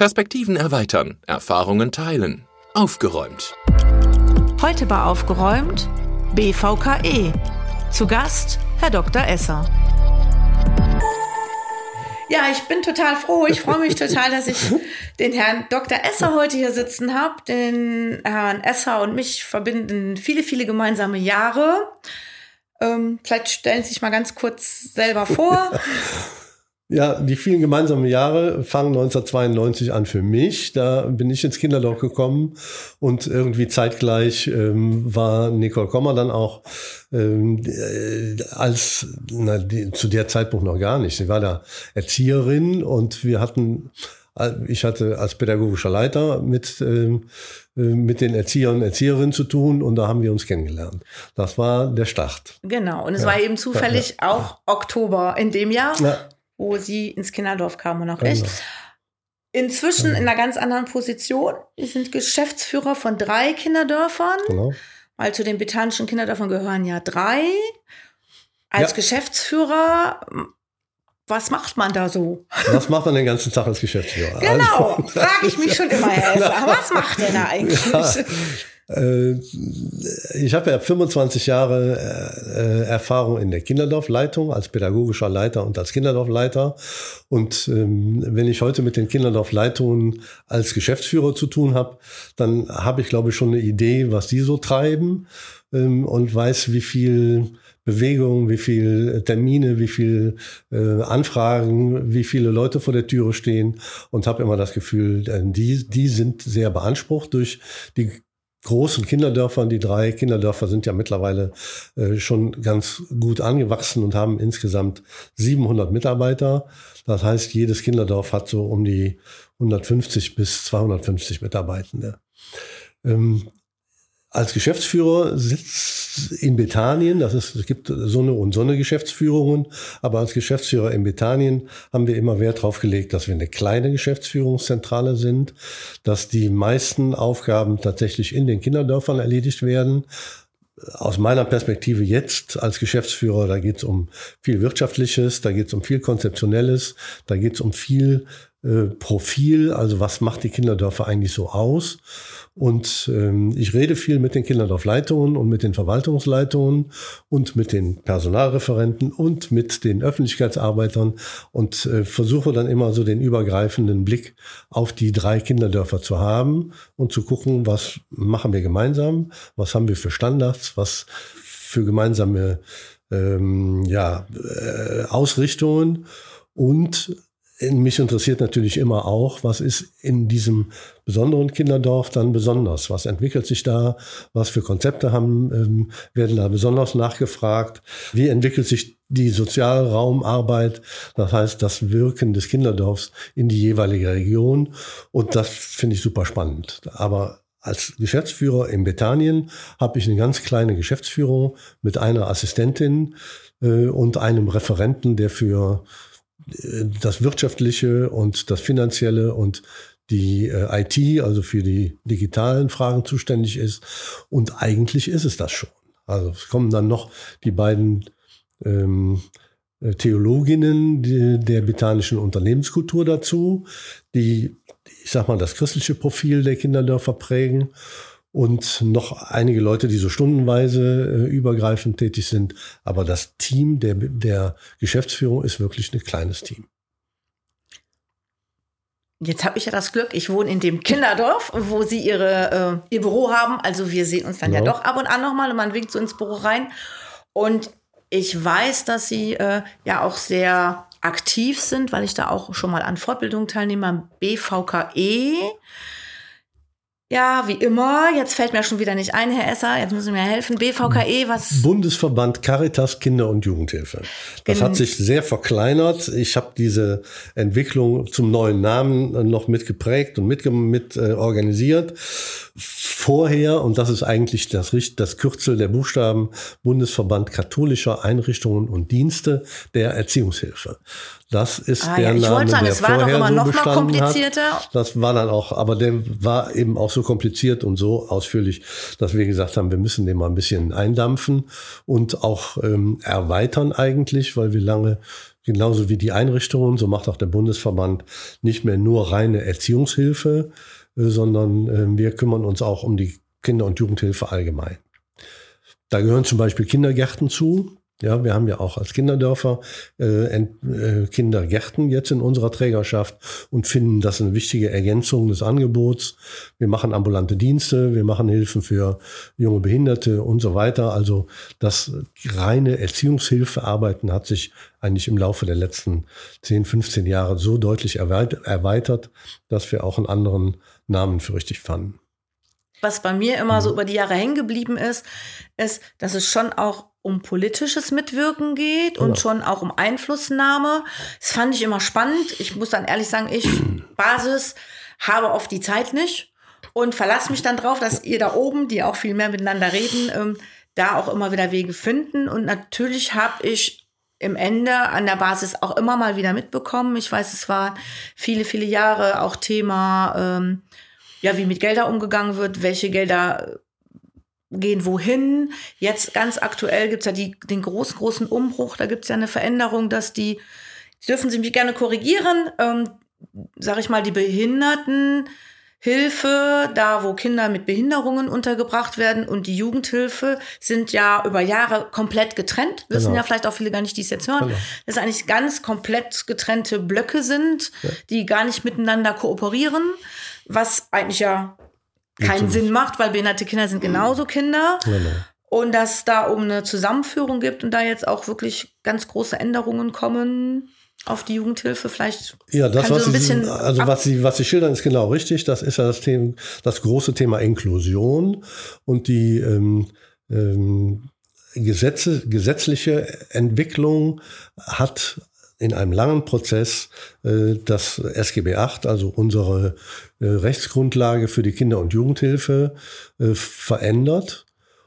Perspektiven erweitern, Erfahrungen teilen. Aufgeräumt. Heute bei Aufgeräumt BVKE. Zu Gast Herr Dr. Esser. Ja, ich bin total froh. Ich freue mich total, dass ich den Herrn Dr. Esser heute hier sitzen habe. Den Herrn Esser und mich verbinden viele, viele gemeinsame Jahre. Ähm, vielleicht stellen Sie sich mal ganz kurz selber vor. Ja, die vielen gemeinsamen Jahre fangen 1992 an für mich. Da bin ich ins Kinderdorf gekommen und irgendwie zeitgleich ähm, war Nicole Kommer dann auch ähm, äh, als na, die, zu der Zeitpunkt noch gar nicht. Sie war da Erzieherin und wir hatten äh, ich hatte als pädagogischer Leiter mit, ähm, äh, mit den Erziehern und Erzieherinnen zu tun und da haben wir uns kennengelernt. Das war der Start. Genau, und es ja. war eben zufällig ja. auch Oktober in dem Jahr. Ja wo sie ins Kinderdorf kam und auch ich. Genau. Inzwischen genau. in einer ganz anderen Position. Sie sind Geschäftsführer von drei Kinderdörfern. Genau. Weil zu den betanischen Kinderdörfern gehören ja drei. Als ja. Geschäftsführer, was macht man da so? Was macht man den ganzen Tag als Geschäftsführer? Genau, also, frage ich mich schon immer, Herr Esser. Was macht der da eigentlich? Ja, ich habe ja 25 Jahre äh, Erfahrung in der Kinderdorfleitung als pädagogischer Leiter und als Kinderdorfleiter. Und ähm, wenn ich heute mit den Kinderdorfleitungen als Geschäftsführer zu tun habe, dann habe ich, glaube ich, schon eine Idee, was die so treiben ähm, und weiß, wie viel Bewegung, wie viel Termine, wie viel äh, Anfragen, wie viele Leute vor der Türe stehen und habe immer das Gefühl, äh, die, die sind sehr beansprucht durch die großen Kinderdörfern. Die drei Kinderdörfer sind ja mittlerweile äh, schon ganz gut angewachsen und haben insgesamt 700 Mitarbeiter. Das heißt, jedes Kinderdorf hat so um die 150 bis 250 Mitarbeitende. Ähm, als Geschäftsführer sitzt in Bethanien, das ist, es gibt so eine und so eine Geschäftsführungen, aber als Geschäftsführer in Bethanien haben wir immer Wert darauf gelegt, dass wir eine kleine Geschäftsführungszentrale sind, dass die meisten Aufgaben tatsächlich in den Kinderdörfern erledigt werden. Aus meiner Perspektive jetzt als Geschäftsführer, da geht es um viel Wirtschaftliches, da geht es um viel Konzeptionelles, da geht es um viel äh, Profil, also was macht die Kinderdörfer eigentlich so aus. Und ähm, ich rede viel mit den Kinderdorfleitungen und mit den Verwaltungsleitungen und mit den Personalreferenten und mit den Öffentlichkeitsarbeitern und äh, versuche dann immer so den übergreifenden Blick auf die drei Kinderdörfer zu haben und zu gucken, was machen wir gemeinsam, was haben wir für Standards, was für gemeinsame ähm, ja, äh, Ausrichtungen und mich interessiert natürlich immer auch, was ist in diesem besonderen Kinderdorf dann besonders? Was entwickelt sich da? Was für Konzepte haben, ähm, werden da besonders nachgefragt? Wie entwickelt sich die Sozialraumarbeit? Das heißt, das Wirken des Kinderdorfs in die jeweilige Region. Und das finde ich super spannend. Aber als Geschäftsführer in Bethanien habe ich eine ganz kleine Geschäftsführung mit einer Assistentin äh, und einem Referenten, der für das Wirtschaftliche und das Finanzielle und die äh, IT, also für die digitalen Fragen zuständig ist. Und eigentlich ist es das schon. Also es kommen dann noch die beiden ähm, äh, Theologinnen der betanischen Unternehmenskultur dazu, die, ich sag mal, das christliche Profil der Kinderdörfer prägen und noch einige Leute, die so stundenweise äh, übergreifend tätig sind. Aber das Team der, der Geschäftsführung ist wirklich ein kleines Team. Jetzt habe ich ja das Glück, ich wohne in dem Kinderdorf, wo Sie ihre, äh, Ihr Büro haben. Also wir sehen uns dann genau. ja doch ab und an nochmal und man winkt so ins Büro rein. Und ich weiß, dass Sie äh, ja auch sehr aktiv sind, weil ich da auch schon mal an Fortbildungen teilnehme, am BVKE. Ja, wie immer. Jetzt fällt mir schon wieder nicht ein, Herr Esser. Jetzt müssen Sie mir helfen. BVKE, was? Bundesverband Caritas Kinder- und Jugendhilfe. Das Gen hat sich sehr verkleinert. Ich habe diese Entwicklung zum neuen Namen noch mitgeprägt und mit, mit äh, organisiert. Vorher, und das ist eigentlich das, das Kürzel der Buchstaben, Bundesverband katholischer Einrichtungen und Dienste der Erziehungshilfe. Das ist ah, der ja, ich Name, sagen, der es war vorher immer so noch mal komplizierter. Hat. Das war dann auch, aber der war eben auch so kompliziert und so ausführlich, dass wir gesagt haben, wir müssen den mal ein bisschen eindampfen und auch ähm, erweitern eigentlich, weil wir lange genauso wie die Einrichtungen, so macht auch der Bundesverband nicht mehr nur reine Erziehungshilfe, äh, sondern äh, wir kümmern uns auch um die Kinder- und Jugendhilfe allgemein. Da gehören zum Beispiel Kindergärten zu. Ja, wir haben ja auch als Kinderdörfer äh, äh, Kindergärten jetzt in unserer Trägerschaft und finden das eine wichtige Ergänzung des Angebots. Wir machen ambulante Dienste, wir machen Hilfen für junge Behinderte und so weiter. Also das reine Erziehungshilfearbeiten hat sich eigentlich im Laufe der letzten 10, 15 Jahre so deutlich erweitert, dass wir auch einen anderen Namen für richtig fanden. Was bei mir immer so mhm. über die Jahre hängen geblieben ist, ist, dass es schon auch um politisches Mitwirken geht und ja. schon auch um Einflussnahme. Das fand ich immer spannend. Ich muss dann ehrlich sagen, ich Basis habe oft die Zeit nicht und verlasse mich dann drauf, dass ihr da oben, die auch viel mehr miteinander reden, ähm, da auch immer wieder Wege finden. Und natürlich habe ich im Ende an der Basis auch immer mal wieder mitbekommen. Ich weiß, es war viele, viele Jahre auch Thema, ähm, ja, wie mit Gelder umgegangen wird, welche Gelder gehen wohin. Jetzt ganz aktuell gibt's ja die, den großen, großen Umbruch. Da gibt's ja eine Veränderung, dass die, dürfen Sie mich gerne korrigieren, ähm, sag ich mal, die Behinderten Hilfe, da wo Kinder mit Behinderungen untergebracht werden und die Jugendhilfe sind ja über Jahre komplett getrennt. Wissen genau. ja vielleicht auch viele gar nicht, die es jetzt hören. Genau. Dass eigentlich ganz komplett getrennte Blöcke sind, ja. die gar nicht miteinander kooperieren, was eigentlich ja keinen Sinn macht, weil behinderte Kinder sind genauso Kinder. Genau. Und dass es da um eine Zusammenführung gibt und da jetzt auch wirklich ganz große Änderungen kommen auf die Jugendhilfe vielleicht. Ja, das was so ein bisschen Sie, also was Sie was Sie schildern ist genau richtig. Das ist ja das Thema, das große Thema Inklusion und die ähm, ähm, Gesetze, gesetzliche Entwicklung hat in einem langen Prozess äh, das SGB VIII, also unsere äh, Rechtsgrundlage für die Kinder- und Jugendhilfe, äh, verändert.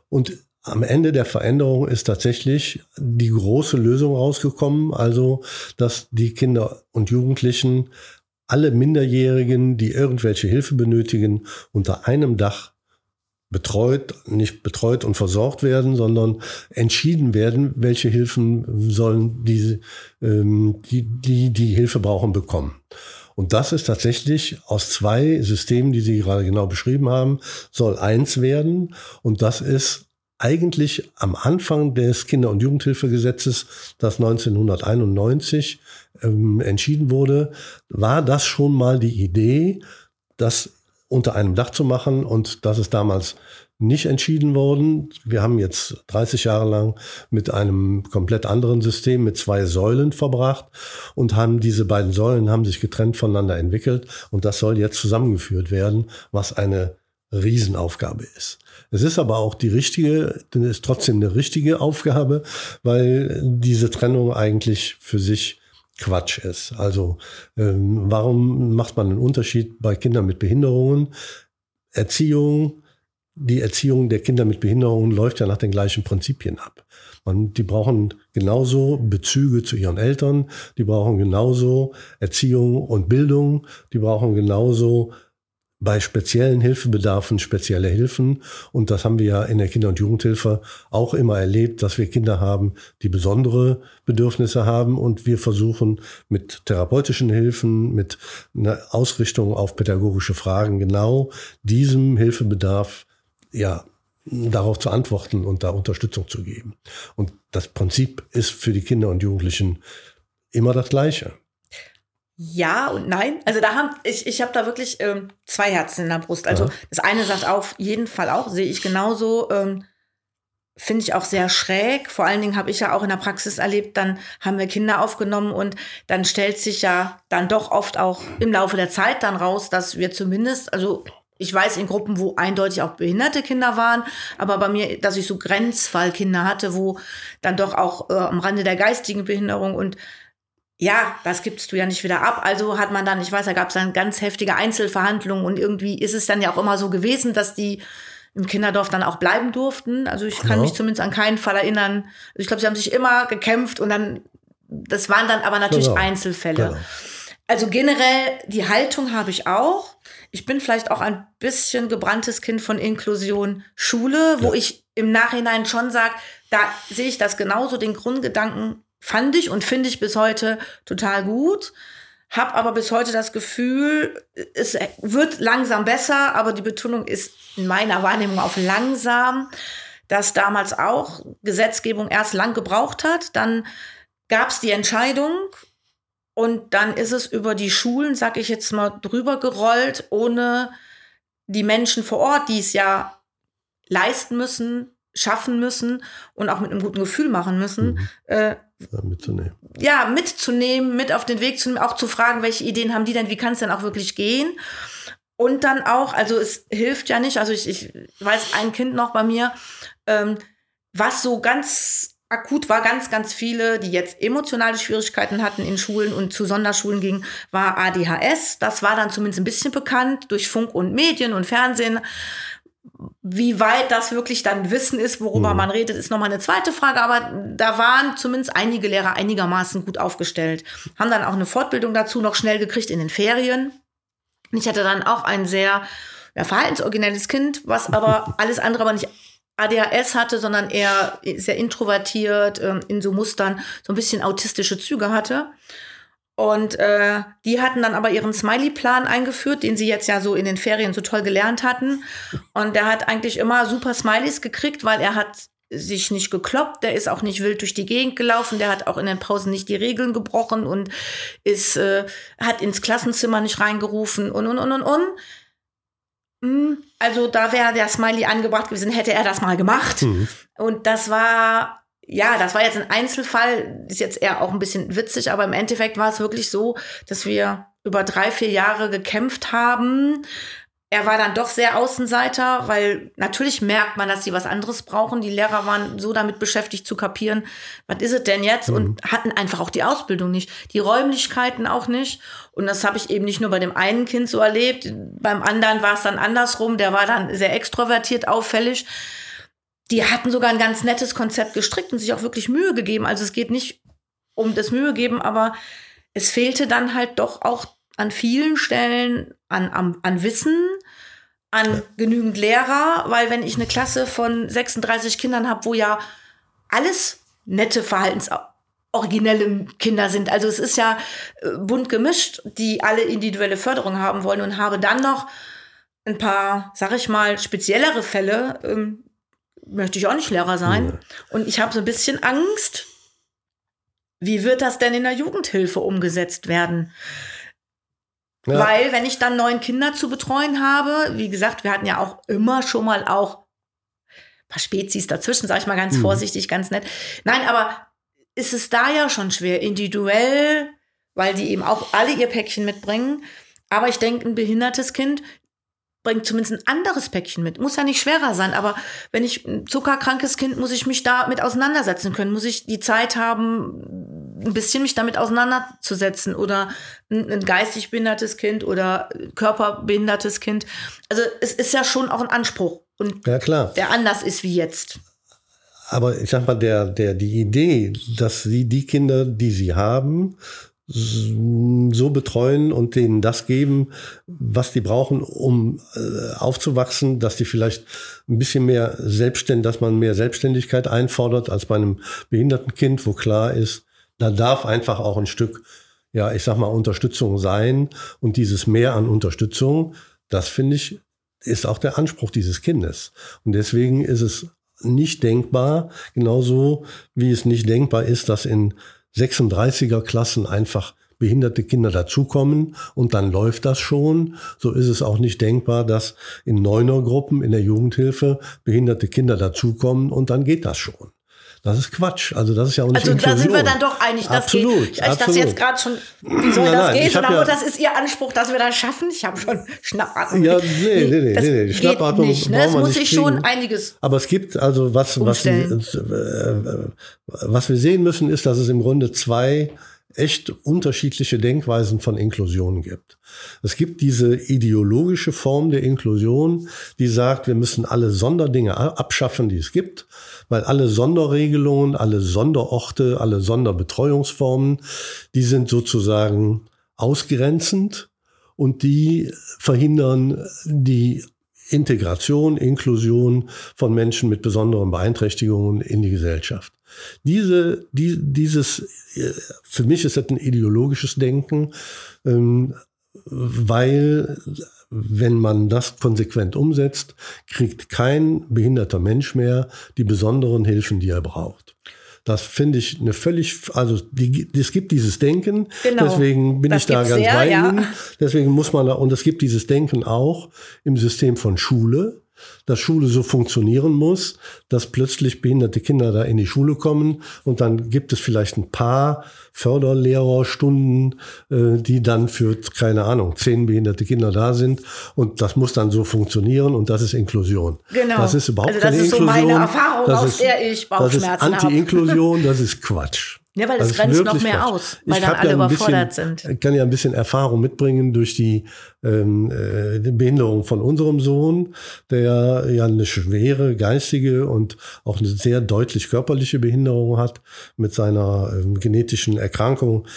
Und am Ende der Veränderung ist tatsächlich die große Lösung rausgekommen, also dass die Kinder und Jugendlichen alle Minderjährigen, die irgendwelche Hilfe benötigen, unter einem Dach betreut, nicht betreut und versorgt werden, sondern entschieden werden, welche Hilfen sollen diese, ähm, die, die die Hilfe brauchen, bekommen. Und das ist tatsächlich aus zwei Systemen, die Sie gerade genau beschrieben haben, soll eins werden. Und das ist eigentlich am Anfang des Kinder- und Jugendhilfegesetzes, das 1991 ähm, entschieden wurde, war das schon mal die Idee, dass unter einem Dach zu machen. Und das ist damals nicht entschieden worden. Wir haben jetzt 30 Jahre lang mit einem komplett anderen System mit zwei Säulen verbracht und haben diese beiden Säulen haben sich getrennt voneinander entwickelt und das soll jetzt zusammengeführt werden, was eine Riesenaufgabe ist. Es ist aber auch die richtige, denn es ist trotzdem eine richtige Aufgabe, weil diese Trennung eigentlich für sich Quatsch ist. Also ähm, warum macht man einen Unterschied bei Kindern mit Behinderungen? Erziehung, die Erziehung der Kinder mit Behinderungen läuft ja nach den gleichen Prinzipien ab. Und die brauchen genauso Bezüge zu ihren Eltern, die brauchen genauso Erziehung und Bildung, die brauchen genauso bei speziellen Hilfebedarfen spezielle Hilfen. Und das haben wir ja in der Kinder- und Jugendhilfe auch immer erlebt, dass wir Kinder haben, die besondere Bedürfnisse haben. Und wir versuchen mit therapeutischen Hilfen, mit einer Ausrichtung auf pädagogische Fragen genau diesem Hilfebedarf, ja, darauf zu antworten und da Unterstützung zu geben. Und das Prinzip ist für die Kinder und Jugendlichen immer das Gleiche. Ja und nein. Also da haben ich ich habe da wirklich ähm, zwei Herzen in der Brust. Also ja. das eine sagt auf jeden Fall auch, sehe ich genauso. Ähm, Finde ich auch sehr schräg. Vor allen Dingen habe ich ja auch in der Praxis erlebt, dann haben wir Kinder aufgenommen und dann stellt sich ja dann doch oft auch im Laufe der Zeit dann raus, dass wir zumindest, also ich weiß in Gruppen, wo eindeutig auch behinderte Kinder waren, aber bei mir, dass ich so Grenzfallkinder hatte, wo dann doch auch äh, am Rande der geistigen Behinderung und ja, das gibst du ja nicht wieder ab. Also hat man dann, ich weiß, da gab es dann ganz heftige Einzelverhandlungen und irgendwie ist es dann ja auch immer so gewesen, dass die im Kinderdorf dann auch bleiben durften. Also ich kann ja. mich zumindest an keinen Fall erinnern. Ich glaube, sie haben sich immer gekämpft und dann, das waren dann aber natürlich genau. Einzelfälle. Genau. Also generell, die Haltung habe ich auch. Ich bin vielleicht auch ein bisschen gebranntes Kind von Inklusion Schule, wo ja. ich im Nachhinein schon sage, da sehe ich das genauso, den Grundgedanken fand ich und finde ich bis heute total gut. Hab aber bis heute das Gefühl, es wird langsam besser, aber die Betonung ist in meiner Wahrnehmung auf langsam, dass damals auch Gesetzgebung erst lang gebraucht hat. Dann gab es die Entscheidung und dann ist es über die Schulen, sag ich jetzt mal, drüber gerollt, ohne die Menschen vor Ort, die es ja leisten müssen, schaffen müssen und auch mit einem guten Gefühl machen müssen, mhm. äh, ja, mitzunehmen. Ja, mitzunehmen, mit auf den Weg zu nehmen, auch zu fragen, welche Ideen haben die denn, wie kann es denn auch wirklich gehen? Und dann auch, also es hilft ja nicht, also ich, ich weiß ein Kind noch bei mir, ähm, was so ganz akut war, ganz, ganz viele, die jetzt emotionale Schwierigkeiten hatten in Schulen und zu Sonderschulen gingen, war ADHS. Das war dann zumindest ein bisschen bekannt durch Funk und Medien und Fernsehen. Wie weit das wirklich dann Wissen ist, worüber mhm. man redet, ist nochmal eine zweite Frage. Aber da waren zumindest einige Lehrer einigermaßen gut aufgestellt. Haben dann auch eine Fortbildung dazu noch schnell gekriegt in den Ferien. Ich hatte dann auch ein sehr ja, verhaltensoriginelles Kind, was aber alles andere aber nicht ADHS hatte, sondern eher sehr introvertiert, ähm, in so Mustern so ein bisschen autistische Züge hatte. Und äh, die hatten dann aber ihren Smiley-Plan eingeführt, den sie jetzt ja so in den Ferien so toll gelernt hatten. Und der hat eigentlich immer super Smileys gekriegt, weil er hat sich nicht gekloppt, der ist auch nicht wild durch die Gegend gelaufen, der hat auch in den Pausen nicht die Regeln gebrochen und ist äh, hat ins Klassenzimmer nicht reingerufen und und und und und. Hm, also da wäre der Smiley angebracht gewesen, hätte er das mal gemacht. Mhm. Und das war ja, das war jetzt ein Einzelfall, ist jetzt eher auch ein bisschen witzig, aber im Endeffekt war es wirklich so, dass wir über drei, vier Jahre gekämpft haben. Er war dann doch sehr Außenseiter, weil natürlich merkt man, dass sie was anderes brauchen. Die Lehrer waren so damit beschäftigt zu kapieren, was ist es denn jetzt? Mhm. Und hatten einfach auch die Ausbildung nicht, die Räumlichkeiten auch nicht. Und das habe ich eben nicht nur bei dem einen Kind so erlebt, beim anderen war es dann andersrum, der war dann sehr extrovertiert, auffällig die hatten sogar ein ganz nettes Konzept gestrickt und sich auch wirklich Mühe gegeben. Also es geht nicht um das Mühe geben, aber es fehlte dann halt doch auch an vielen Stellen an, an, an Wissen, an ja. genügend Lehrer, weil wenn ich eine Klasse von 36 Kindern habe, wo ja alles nette Verhaltens originelle Kinder sind. Also es ist ja äh, bunt gemischt, die alle individuelle Förderung haben wollen und habe dann noch ein paar, sag ich mal, speziellere Fälle, ähm, möchte ich auch nicht Lehrer sein. Ja. Und ich habe so ein bisschen Angst, wie wird das denn in der Jugendhilfe umgesetzt werden? Ja. Weil, wenn ich dann neun Kinder zu betreuen habe, wie gesagt, wir hatten ja auch immer schon mal auch ein paar Spezies dazwischen, sage ich mal ganz mhm. vorsichtig, ganz nett. Nein, aber ist es da ja schon schwer, individuell, weil die eben auch alle ihr Päckchen mitbringen. Aber ich denke, ein behindertes Kind bringt zumindest ein anderes Päckchen mit. Muss ja nicht schwerer sein, aber wenn ich ein zuckerkrankes Kind, muss ich mich damit auseinandersetzen können, muss ich die Zeit haben, ein bisschen mich damit auseinanderzusetzen oder ein, ein geistig behindertes Kind oder körperbehindertes Kind. Also es ist ja schon auch ein Anspruch und ja, klar. der anders ist wie jetzt. Aber ich sag mal, der, der, die Idee, dass sie die Kinder, die sie haben, so betreuen und denen das geben, was die brauchen, um äh, aufzuwachsen, dass die vielleicht ein bisschen mehr selbstständig, dass man mehr Selbstständigkeit einfordert als bei einem behinderten Kind, wo klar ist, da darf einfach auch ein Stück, ja, ich sag mal, Unterstützung sein und dieses Mehr an Unterstützung, das finde ich, ist auch der Anspruch dieses Kindes. Und deswegen ist es nicht denkbar, genauso wie es nicht denkbar ist, dass in 36er Klassen einfach behinderte Kinder dazukommen und dann läuft das schon. So ist es auch nicht denkbar, dass in Neuner-Gruppen in der Jugendhilfe behinderte Kinder dazukommen und dann geht das schon. Das ist Quatsch. Also das ist ja auch nicht Also Inklusion. da sind wir dann doch einig. Das absolut, geht. Ich absolut. das jetzt gerade schon, wie soll nein, das nein, gehen? Aber ja, das ist Ihr Anspruch, dass wir das schaffen. Ich habe schon Schnappatmung. Ja, nee, nee, nee, das nee, nee. Schnappatmung nicht. Ne? Es muss sich schon einiges Aber es gibt also was, was, äh, was wir sehen müssen, ist, dass es im Grunde zwei echt unterschiedliche Denkweisen von Inklusion gibt. Es gibt diese ideologische Form der Inklusion, die sagt, wir müssen alle Sonderdinge abschaffen, die es gibt, weil alle Sonderregelungen, alle Sonderorte, alle Sonderbetreuungsformen, die sind sozusagen ausgrenzend und die verhindern die Integration, Inklusion von Menschen mit besonderen Beeinträchtigungen in die Gesellschaft. Diese, die, dieses, äh, für mich ist das ein ideologisches Denken, ähm, weil wenn man das konsequent umsetzt, kriegt kein behinderter Mensch mehr die besonderen Hilfen, die er braucht. Das finde ich eine völlig, also die, es gibt dieses Denken, genau. deswegen bin das ich da ganz sehr, bei Ihnen. Ja. Deswegen muss man da, und es gibt dieses Denken auch im System von Schule dass Schule so funktionieren muss, dass plötzlich behinderte Kinder da in die Schule kommen und dann gibt es vielleicht ein paar Förderlehrerstunden, äh, die dann für, keine Ahnung, zehn behinderte Kinder da sind und das muss dann so funktionieren und das ist Inklusion. Genau. Das ist überhaupt also das keine ist Inklusion. so meine Erfahrung, das aus ist, der ich Bauchschmerzen habe. Das ist Anti-Inklusion, das ist Quatsch. Ja, weil es grenzt noch mehr Quatsch. aus, weil ich dann alle ja überfordert bisschen, sind. Ich kann ja ein bisschen Erfahrung mitbringen durch die, ähm, äh, die Behinderung von unserem Sohn, der ja eine schwere geistige und auch eine sehr deutlich körperliche Behinderung hat mit seiner ähm, genetischen Erkrankung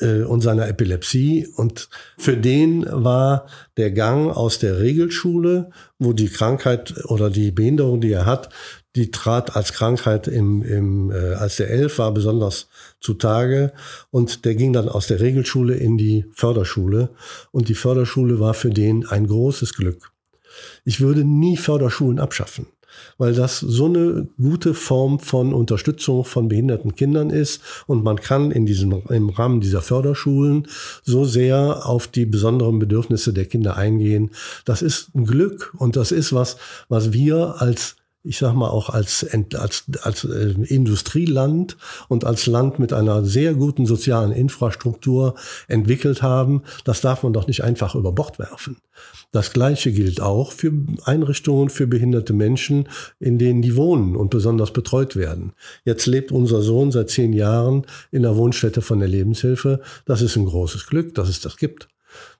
äh, und seiner Epilepsie. Und für den war der Gang aus der Regelschule, wo die Krankheit oder die Behinderung, die er hat, die trat als Krankheit im, im äh, als der elf war besonders zutage und der ging dann aus der Regelschule in die Förderschule und die Förderschule war für den ein großes Glück. Ich würde nie Förderschulen abschaffen, weil das so eine gute Form von Unterstützung von behinderten Kindern ist und man kann in diesem im Rahmen dieser Förderschulen so sehr auf die besonderen Bedürfnisse der Kinder eingehen. Das ist ein Glück und das ist was, was wir als ich sag mal auch als, als, als äh, Industrieland und als Land mit einer sehr guten sozialen Infrastruktur entwickelt haben, das darf man doch nicht einfach über Bord werfen. Das Gleiche gilt auch für Einrichtungen für behinderte Menschen, in denen die wohnen und besonders betreut werden. Jetzt lebt unser Sohn seit zehn Jahren in der Wohnstätte von der Lebenshilfe. Das ist ein großes Glück, dass es das gibt.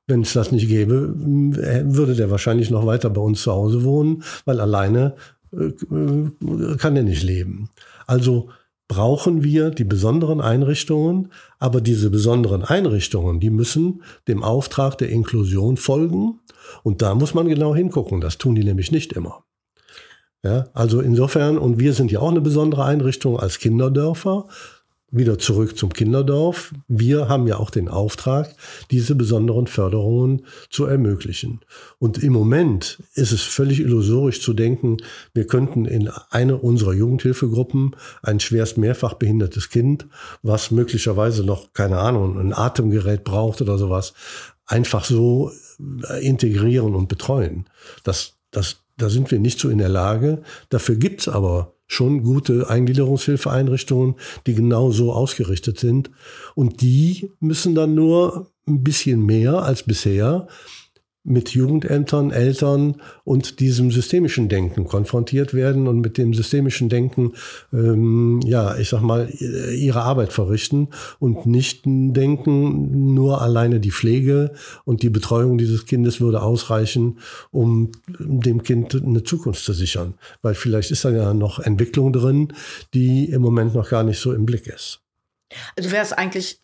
Wenn es das nicht gäbe, würde der wahrscheinlich noch weiter bei uns zu Hause wohnen, weil alleine äh, kann er nicht leben. Also brauchen wir die besonderen Einrichtungen, aber diese besonderen Einrichtungen, die müssen dem Auftrag der Inklusion folgen. Und da muss man genau hingucken. Das tun die nämlich nicht immer. Ja, also insofern, und wir sind ja auch eine besondere Einrichtung als Kinderdörfer wieder zurück zum Kinderdorf. Wir haben ja auch den Auftrag, diese besonderen Förderungen zu ermöglichen. Und im Moment ist es völlig illusorisch zu denken, wir könnten in eine unserer Jugendhilfegruppen ein schwerst mehrfach behindertes Kind, was möglicherweise noch, keine Ahnung, ein Atemgerät braucht oder sowas, einfach so integrieren und betreuen. Das, das, da sind wir nicht so in der Lage. Dafür gibt's aber schon gute Eingliederungshilfeeinrichtungen, die genau so ausgerichtet sind. Und die müssen dann nur ein bisschen mehr als bisher mit Jugendämtern, Eltern und diesem systemischen Denken konfrontiert werden und mit dem systemischen Denken, ähm, ja, ich sag mal, ihre Arbeit verrichten und nicht denken, nur alleine die Pflege und die Betreuung dieses Kindes würde ausreichen, um dem Kind eine Zukunft zu sichern. Weil vielleicht ist da ja noch Entwicklung drin, die im Moment noch gar nicht so im Blick ist. Also wäre es eigentlich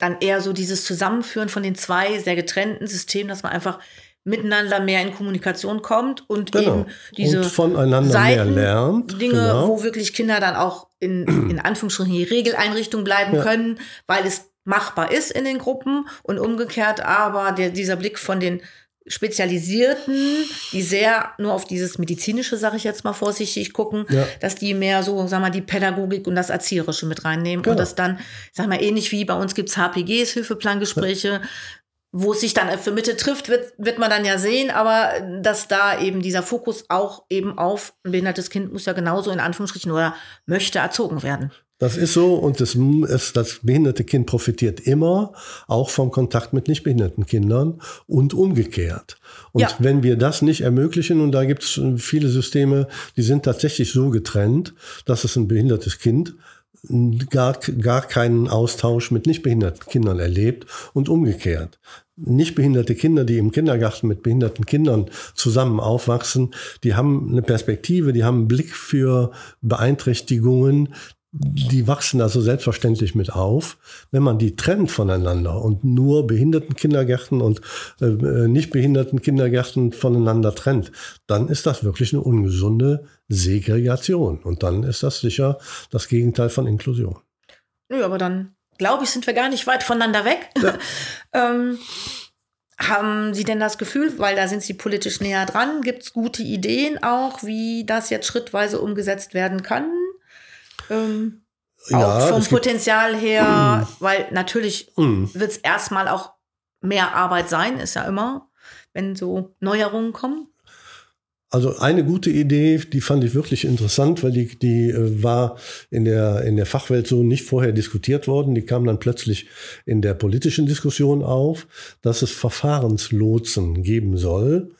dann eher so dieses Zusammenführen von den zwei sehr getrennten Systemen, dass man einfach miteinander mehr in Kommunikation kommt und genau. eben diese und voneinander Seiten, mehr lernt. Dinge, genau. wo wirklich Kinder dann auch in, in Anführungsstrichen die Regeleinrichtung bleiben ja. können, weil es machbar ist in den Gruppen und umgekehrt aber der, dieser Blick von den Spezialisierten, die sehr nur auf dieses medizinische, sage ich jetzt mal vorsichtig, gucken, ja. dass die mehr so, sag mal, die Pädagogik und das Erzieherische mit reinnehmen genau. und das dann, sag mal, ähnlich wie bei uns gibt's HPGs, Hilfeplangespräche, ja. wo es sich dann für Mitte trifft, wird, wird man dann ja sehen, aber dass da eben dieser Fokus auch eben auf ein behindertes Kind muss ja genauso in Anführungsstrichen oder möchte erzogen werden. Das ist so und das, das behinderte Kind profitiert immer auch vom Kontakt mit nicht behinderten Kindern und umgekehrt. Und ja. wenn wir das nicht ermöglichen, und da gibt es viele Systeme, die sind tatsächlich so getrennt, dass es ein behindertes Kind gar, gar keinen Austausch mit nicht behinderten Kindern erlebt und umgekehrt. Nicht behinderte Kinder, die im Kindergarten mit behinderten Kindern zusammen aufwachsen, die haben eine Perspektive, die haben einen Blick für Beeinträchtigungen, die wachsen also selbstverständlich mit auf. Wenn man die trennt voneinander und nur behinderten Kindergärten und äh, nicht behinderten Kindergärten voneinander trennt, dann ist das wirklich eine ungesunde Segregation. Und dann ist das sicher das Gegenteil von Inklusion. Nö, aber dann glaube ich, sind wir gar nicht weit voneinander weg. Ja. ähm, haben Sie denn das Gefühl, weil da sind Sie politisch näher dran, gibt es gute Ideen auch, wie das jetzt schrittweise umgesetzt werden kann? Ähm, ja, auch vom Potenzial her, mm. weil natürlich mm. wird es erstmal auch mehr Arbeit sein, ist ja immer, wenn so Neuerungen kommen. Also eine gute Idee, die fand ich wirklich interessant, weil die, die äh, war in der, in der Fachwelt so nicht vorher diskutiert worden. Die kam dann plötzlich in der politischen Diskussion auf, dass es Verfahrenslotsen geben soll,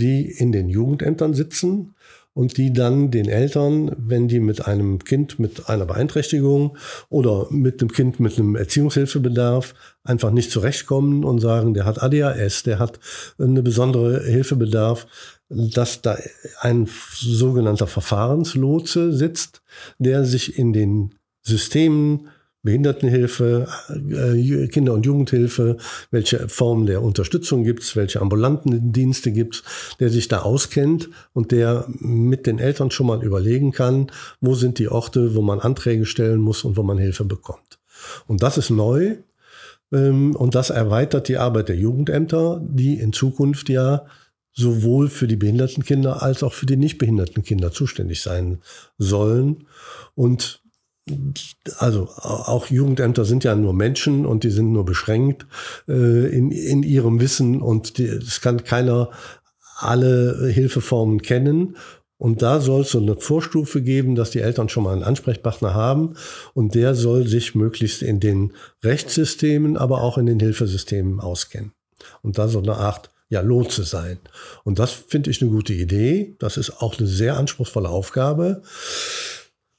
die in den Jugendämtern sitzen und die dann den Eltern, wenn die mit einem Kind mit einer Beeinträchtigung oder mit einem Kind mit einem Erziehungshilfebedarf einfach nicht zurechtkommen und sagen, der hat ADHS, der hat eine besondere Hilfebedarf, dass da ein sogenannter Verfahrenslotse sitzt, der sich in den Systemen Behindertenhilfe, äh, Kinder- und Jugendhilfe, welche Formen der Unterstützung gibt es, welche ambulanten Dienste gibt es, der sich da auskennt und der mit den Eltern schon mal überlegen kann, wo sind die Orte, wo man Anträge stellen muss und wo man Hilfe bekommt. Und das ist neu ähm, und das erweitert die Arbeit der Jugendämter, die in Zukunft ja sowohl für die behinderten Kinder als auch für die nicht behinderten Kinder zuständig sein sollen. Und also auch Jugendämter sind ja nur Menschen und die sind nur beschränkt äh, in, in ihrem Wissen und es kann keiner alle Hilfeformen kennen. Und da soll es so eine Vorstufe geben, dass die Eltern schon mal einen Ansprechpartner haben und der soll sich möglichst in den Rechtssystemen, aber auch in den Hilfesystemen auskennen. Und da so eine Art ja, Lotse sein. Und das finde ich eine gute Idee. Das ist auch eine sehr anspruchsvolle Aufgabe.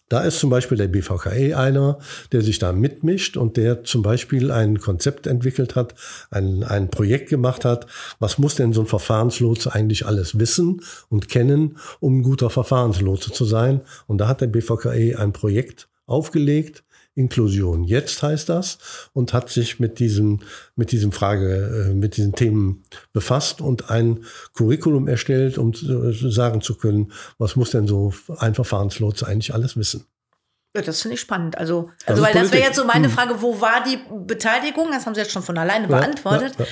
Da ist zum Beispiel der BVKE einer, der sich da mitmischt und der zum Beispiel ein Konzept entwickelt hat, ein, ein Projekt gemacht hat. Was muss denn so ein Verfahrenslotse eigentlich alles wissen und kennen, um ein guter Verfahrenslotse zu sein? Und da hat der BVKE ein Projekt aufgelegt, Inklusion jetzt heißt das und hat sich mit diesem, mit diesem Frage, äh, mit diesen Themen befasst und ein Curriculum erstellt, um sagen zu können, was muss denn so ein Verfahrenslotse eigentlich alles wissen. Ja, das finde ich spannend. Also, also, weil das wäre jetzt so meine hm. Frage, wo war die Beteiligung? Das haben Sie jetzt schon von alleine ja, beantwortet. Ja,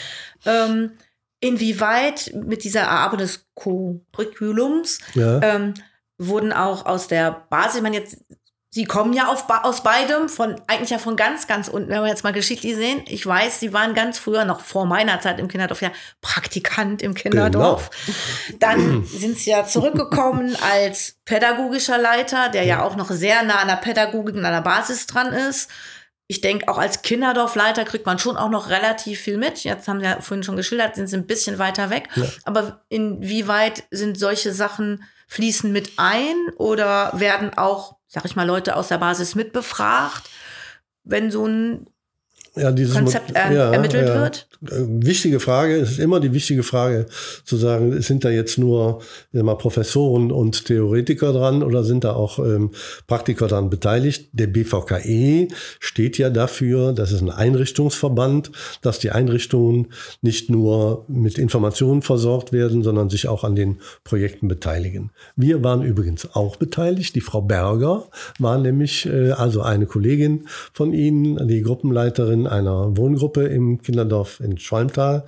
ja. Ähm, inwieweit mit dieser Erarbeitung des Curriculums ähm, wurden auch aus der Basis, ich meine, jetzt Sie kommen ja auf, aus beidem, von eigentlich ja von ganz, ganz unten, wenn wir jetzt mal geschichtlich sehen. Ich weiß, Sie waren ganz früher, noch vor meiner Zeit im Kinderdorf, ja Praktikant im Kinderdorf. Genau. Dann sind Sie ja zurückgekommen als pädagogischer Leiter, der ja auch noch sehr nah an der Pädagogik und an der Basis dran ist. Ich denke, auch als Kinderdorfleiter kriegt man schon auch noch relativ viel mit. Jetzt haben Sie ja vorhin schon geschildert, sind Sie ein bisschen weiter weg. Ja. Aber inwieweit sind solche Sachen fließen mit ein oder werden auch sag ich mal, Leute aus der Basis mitbefragt, wenn so ein ja, dieses Konzept er, ja, ermittelt wird? Wichtige Frage, es ist immer die wichtige Frage zu sagen, sind da jetzt nur mal, Professoren und Theoretiker dran oder sind da auch ähm, Praktiker dran beteiligt? Der BVKE steht ja dafür, das ist ein Einrichtungsverband, dass die Einrichtungen nicht nur mit Informationen versorgt werden, sondern sich auch an den Projekten beteiligen. Wir waren übrigens auch beteiligt. Die Frau Berger war nämlich äh, also eine Kollegin von Ihnen, die Gruppenleiterin einer Wohngruppe im Kinderdorf in Schwalmtal.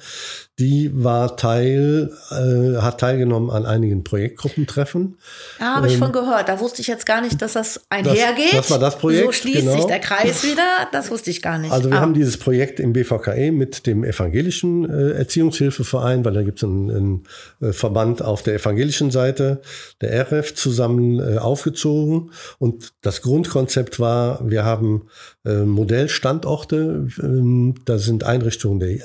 Die war Teil, äh, hat teilgenommen an einigen Projektgruppentreffen. Ja, habe ich ähm, von gehört. Da wusste ich jetzt gar nicht, dass das einhergeht. Das, das war das Projekt. So schließt genau. sich der Kreis wieder. Das wusste ich gar nicht. Also wir ah. haben dieses Projekt im BVKE mit dem evangelischen äh, Erziehungshilfeverein, weil da gibt es einen, einen äh, Verband auf der evangelischen Seite, der RF, zusammen äh, aufgezogen. Und das Grundkonzept war, wir haben äh, Modellstandorte. Äh, da sind Einrichtungen der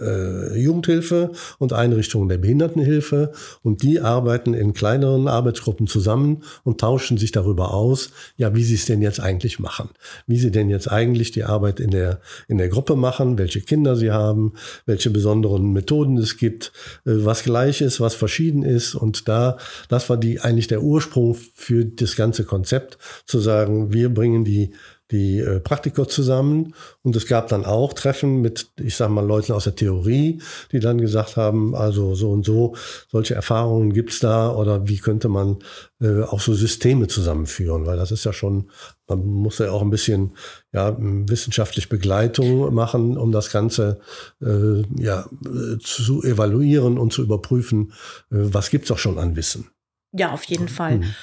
äh, Jugendhilfe und Einrichtungen der Behindertenhilfe. Und die arbeiten in kleineren Arbeitsgruppen zusammen und tauschen sich darüber aus, ja, wie sie es denn jetzt eigentlich machen, wie sie denn jetzt eigentlich die Arbeit in der, in der Gruppe machen, welche Kinder sie haben, welche besonderen Methoden es gibt, äh, was gleich ist, was verschieden ist. Und da, das war die, eigentlich der Ursprung für das ganze Konzept, zu sagen, wir bringen die die äh, Praktiker zusammen und es gab dann auch Treffen mit, ich sage mal, Leuten aus der Theorie, die dann gesagt haben, also so und so, solche Erfahrungen gibt's da oder wie könnte man äh, auch so Systeme zusammenführen, weil das ist ja schon, man muss ja auch ein bisschen ja, wissenschaftlich Begleitung machen, um das Ganze äh, ja, zu evaluieren und zu überprüfen, äh, was gibt's auch schon an Wissen. Ja, auf jeden Fall. Hm.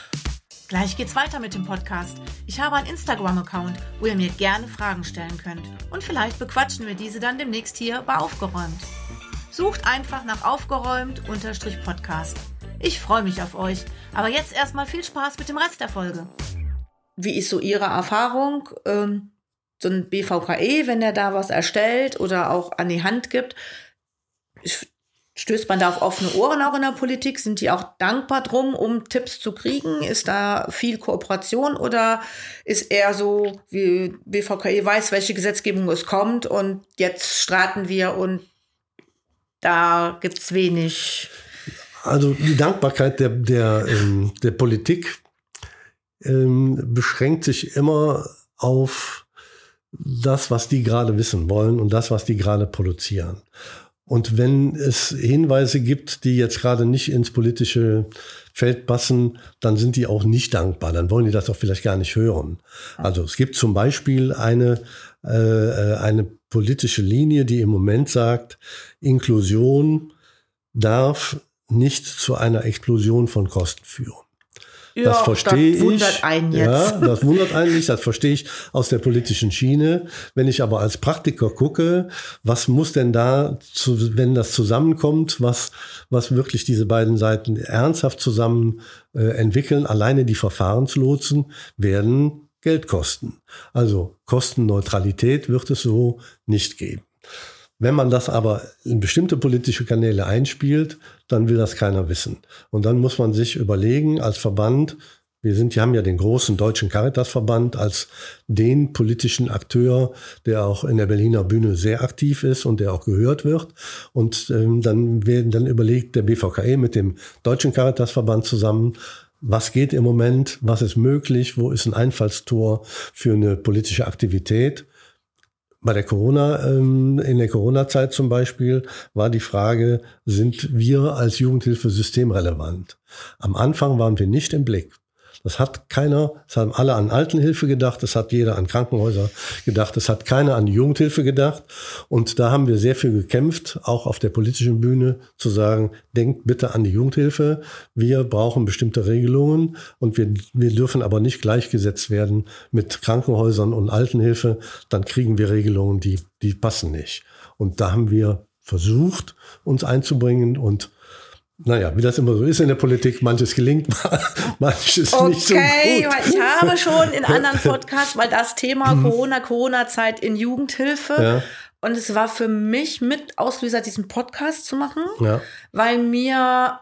Gleich geht's weiter mit dem Podcast. Ich habe einen Instagram-Account, wo ihr mir gerne Fragen stellen könnt. Und vielleicht bequatschen wir diese dann demnächst hier bei Aufgeräumt. Sucht einfach nach Aufgeräumt-Podcast. Ich freue mich auf euch. Aber jetzt erstmal viel Spaß mit dem Rest der Folge. Wie ist so Ihre Erfahrung? Ähm, so ein BVKE, wenn er da was erstellt oder auch an die Hand gibt. Ich Stößt man da auf offene Ohren auch in der Politik? Sind die auch dankbar drum, um Tipps zu kriegen? Ist da viel Kooperation oder ist eher so, wie BVKE weiß, welche Gesetzgebung es kommt und jetzt straten wir und da gibt es wenig. Also die Dankbarkeit der, der, ähm, der Politik ähm, beschränkt sich immer auf das, was die gerade wissen wollen und das, was die gerade produzieren. Und wenn es Hinweise gibt, die jetzt gerade nicht ins politische Feld passen, dann sind die auch nicht dankbar. Dann wollen die das auch vielleicht gar nicht hören. Also es gibt zum Beispiel eine, äh, eine politische Linie, die im Moment sagt, Inklusion darf nicht zu einer Explosion von Kosten führen. Ja, das verstehe das wundert ich. Einen jetzt. Ja, das wundert einen nicht. Das verstehe ich aus der politischen Schiene. Wenn ich aber als Praktiker gucke, was muss denn da, zu, wenn das zusammenkommt, was, was wirklich diese beiden Seiten ernsthaft zusammen äh, entwickeln, alleine die Verfahrenslotsen werden Geld kosten. Also Kostenneutralität wird es so nicht geben. Wenn man das aber in bestimmte politische Kanäle einspielt, dann will das keiner wissen. Und dann muss man sich überlegen als Verband, wir sind, wir haben ja den großen deutschen Caritas-Verband als den politischen Akteur, der auch in der Berliner Bühne sehr aktiv ist und der auch gehört wird. Und ähm, dann werden dann überlegt der BVKE mit dem deutschen Caritas-Verband zusammen, was geht im Moment, was ist möglich, wo ist ein Einfallstor für eine politische Aktivität bei der Corona, ähm, in der Corona-Zeit zum Beispiel, war die Frage, sind wir als Jugendhilfe systemrelevant? Am Anfang waren wir nicht im Blick. Das hat keiner, es haben alle an Altenhilfe gedacht, es hat jeder an Krankenhäuser gedacht, es hat keiner an die Jugendhilfe gedacht. Und da haben wir sehr viel gekämpft, auch auf der politischen Bühne, zu sagen, denkt bitte an die Jugendhilfe. Wir brauchen bestimmte Regelungen und wir, wir dürfen aber nicht gleichgesetzt werden mit Krankenhäusern und Altenhilfe. Dann kriegen wir Regelungen, die, die passen nicht. Und da haben wir versucht, uns einzubringen und naja, wie das immer so ist in der Politik, manches gelingt, manches okay, nicht so gut. Okay, ich habe schon in anderen Podcasts mal das Thema mhm. Corona, Corona-Zeit in Jugendhilfe. Ja. Und es war für mich mit Auslöser, diesen Podcast zu machen, ja. weil mir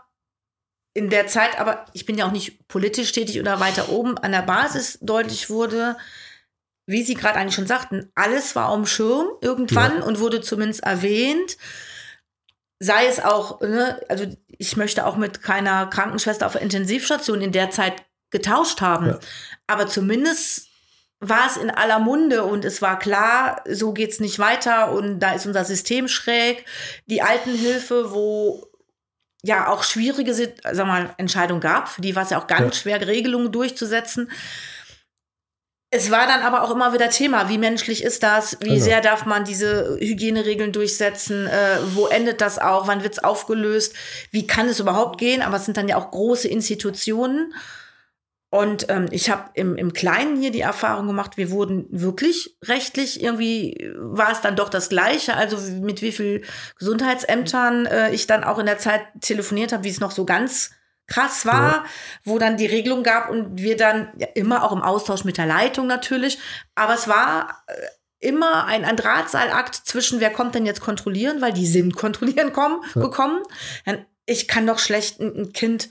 in der Zeit, aber ich bin ja auch nicht politisch tätig oder weiter oben, an der Basis deutlich wurde, wie Sie gerade eigentlich schon sagten, alles war am Schirm irgendwann ja. und wurde zumindest erwähnt sei es auch, ne, also ich möchte auch mit keiner Krankenschwester auf der Intensivstation in der Zeit getauscht haben. Ja. Aber zumindest war es in aller Munde und es war klar, so geht's nicht weiter und da ist unser System schräg. Die Altenhilfe, wo ja auch schwierige sag mal, Entscheidungen gab, für die war es ja auch ganz ja. schwer, Regelungen durchzusetzen. Es war dann aber auch immer wieder Thema, wie menschlich ist das, wie genau. sehr darf man diese Hygieneregeln durchsetzen, äh, wo endet das auch, wann wird es aufgelöst, wie kann es überhaupt gehen, aber es sind dann ja auch große Institutionen. Und ähm, ich habe im, im Kleinen hier die Erfahrung gemacht, wir wurden wirklich rechtlich, irgendwie war es dann doch das Gleiche, also mit wie viel Gesundheitsämtern äh, ich dann auch in der Zeit telefoniert habe, wie es noch so ganz krass war, ja. wo dann die Regelung gab und wir dann ja, immer auch im Austausch mit der Leitung natürlich, aber es war äh, immer ein, ein Drahtseilakt zwischen, wer kommt denn jetzt kontrollieren, weil die sind kontrollieren kommen, ja. gekommen. Ich kann doch schlecht ein, ein Kind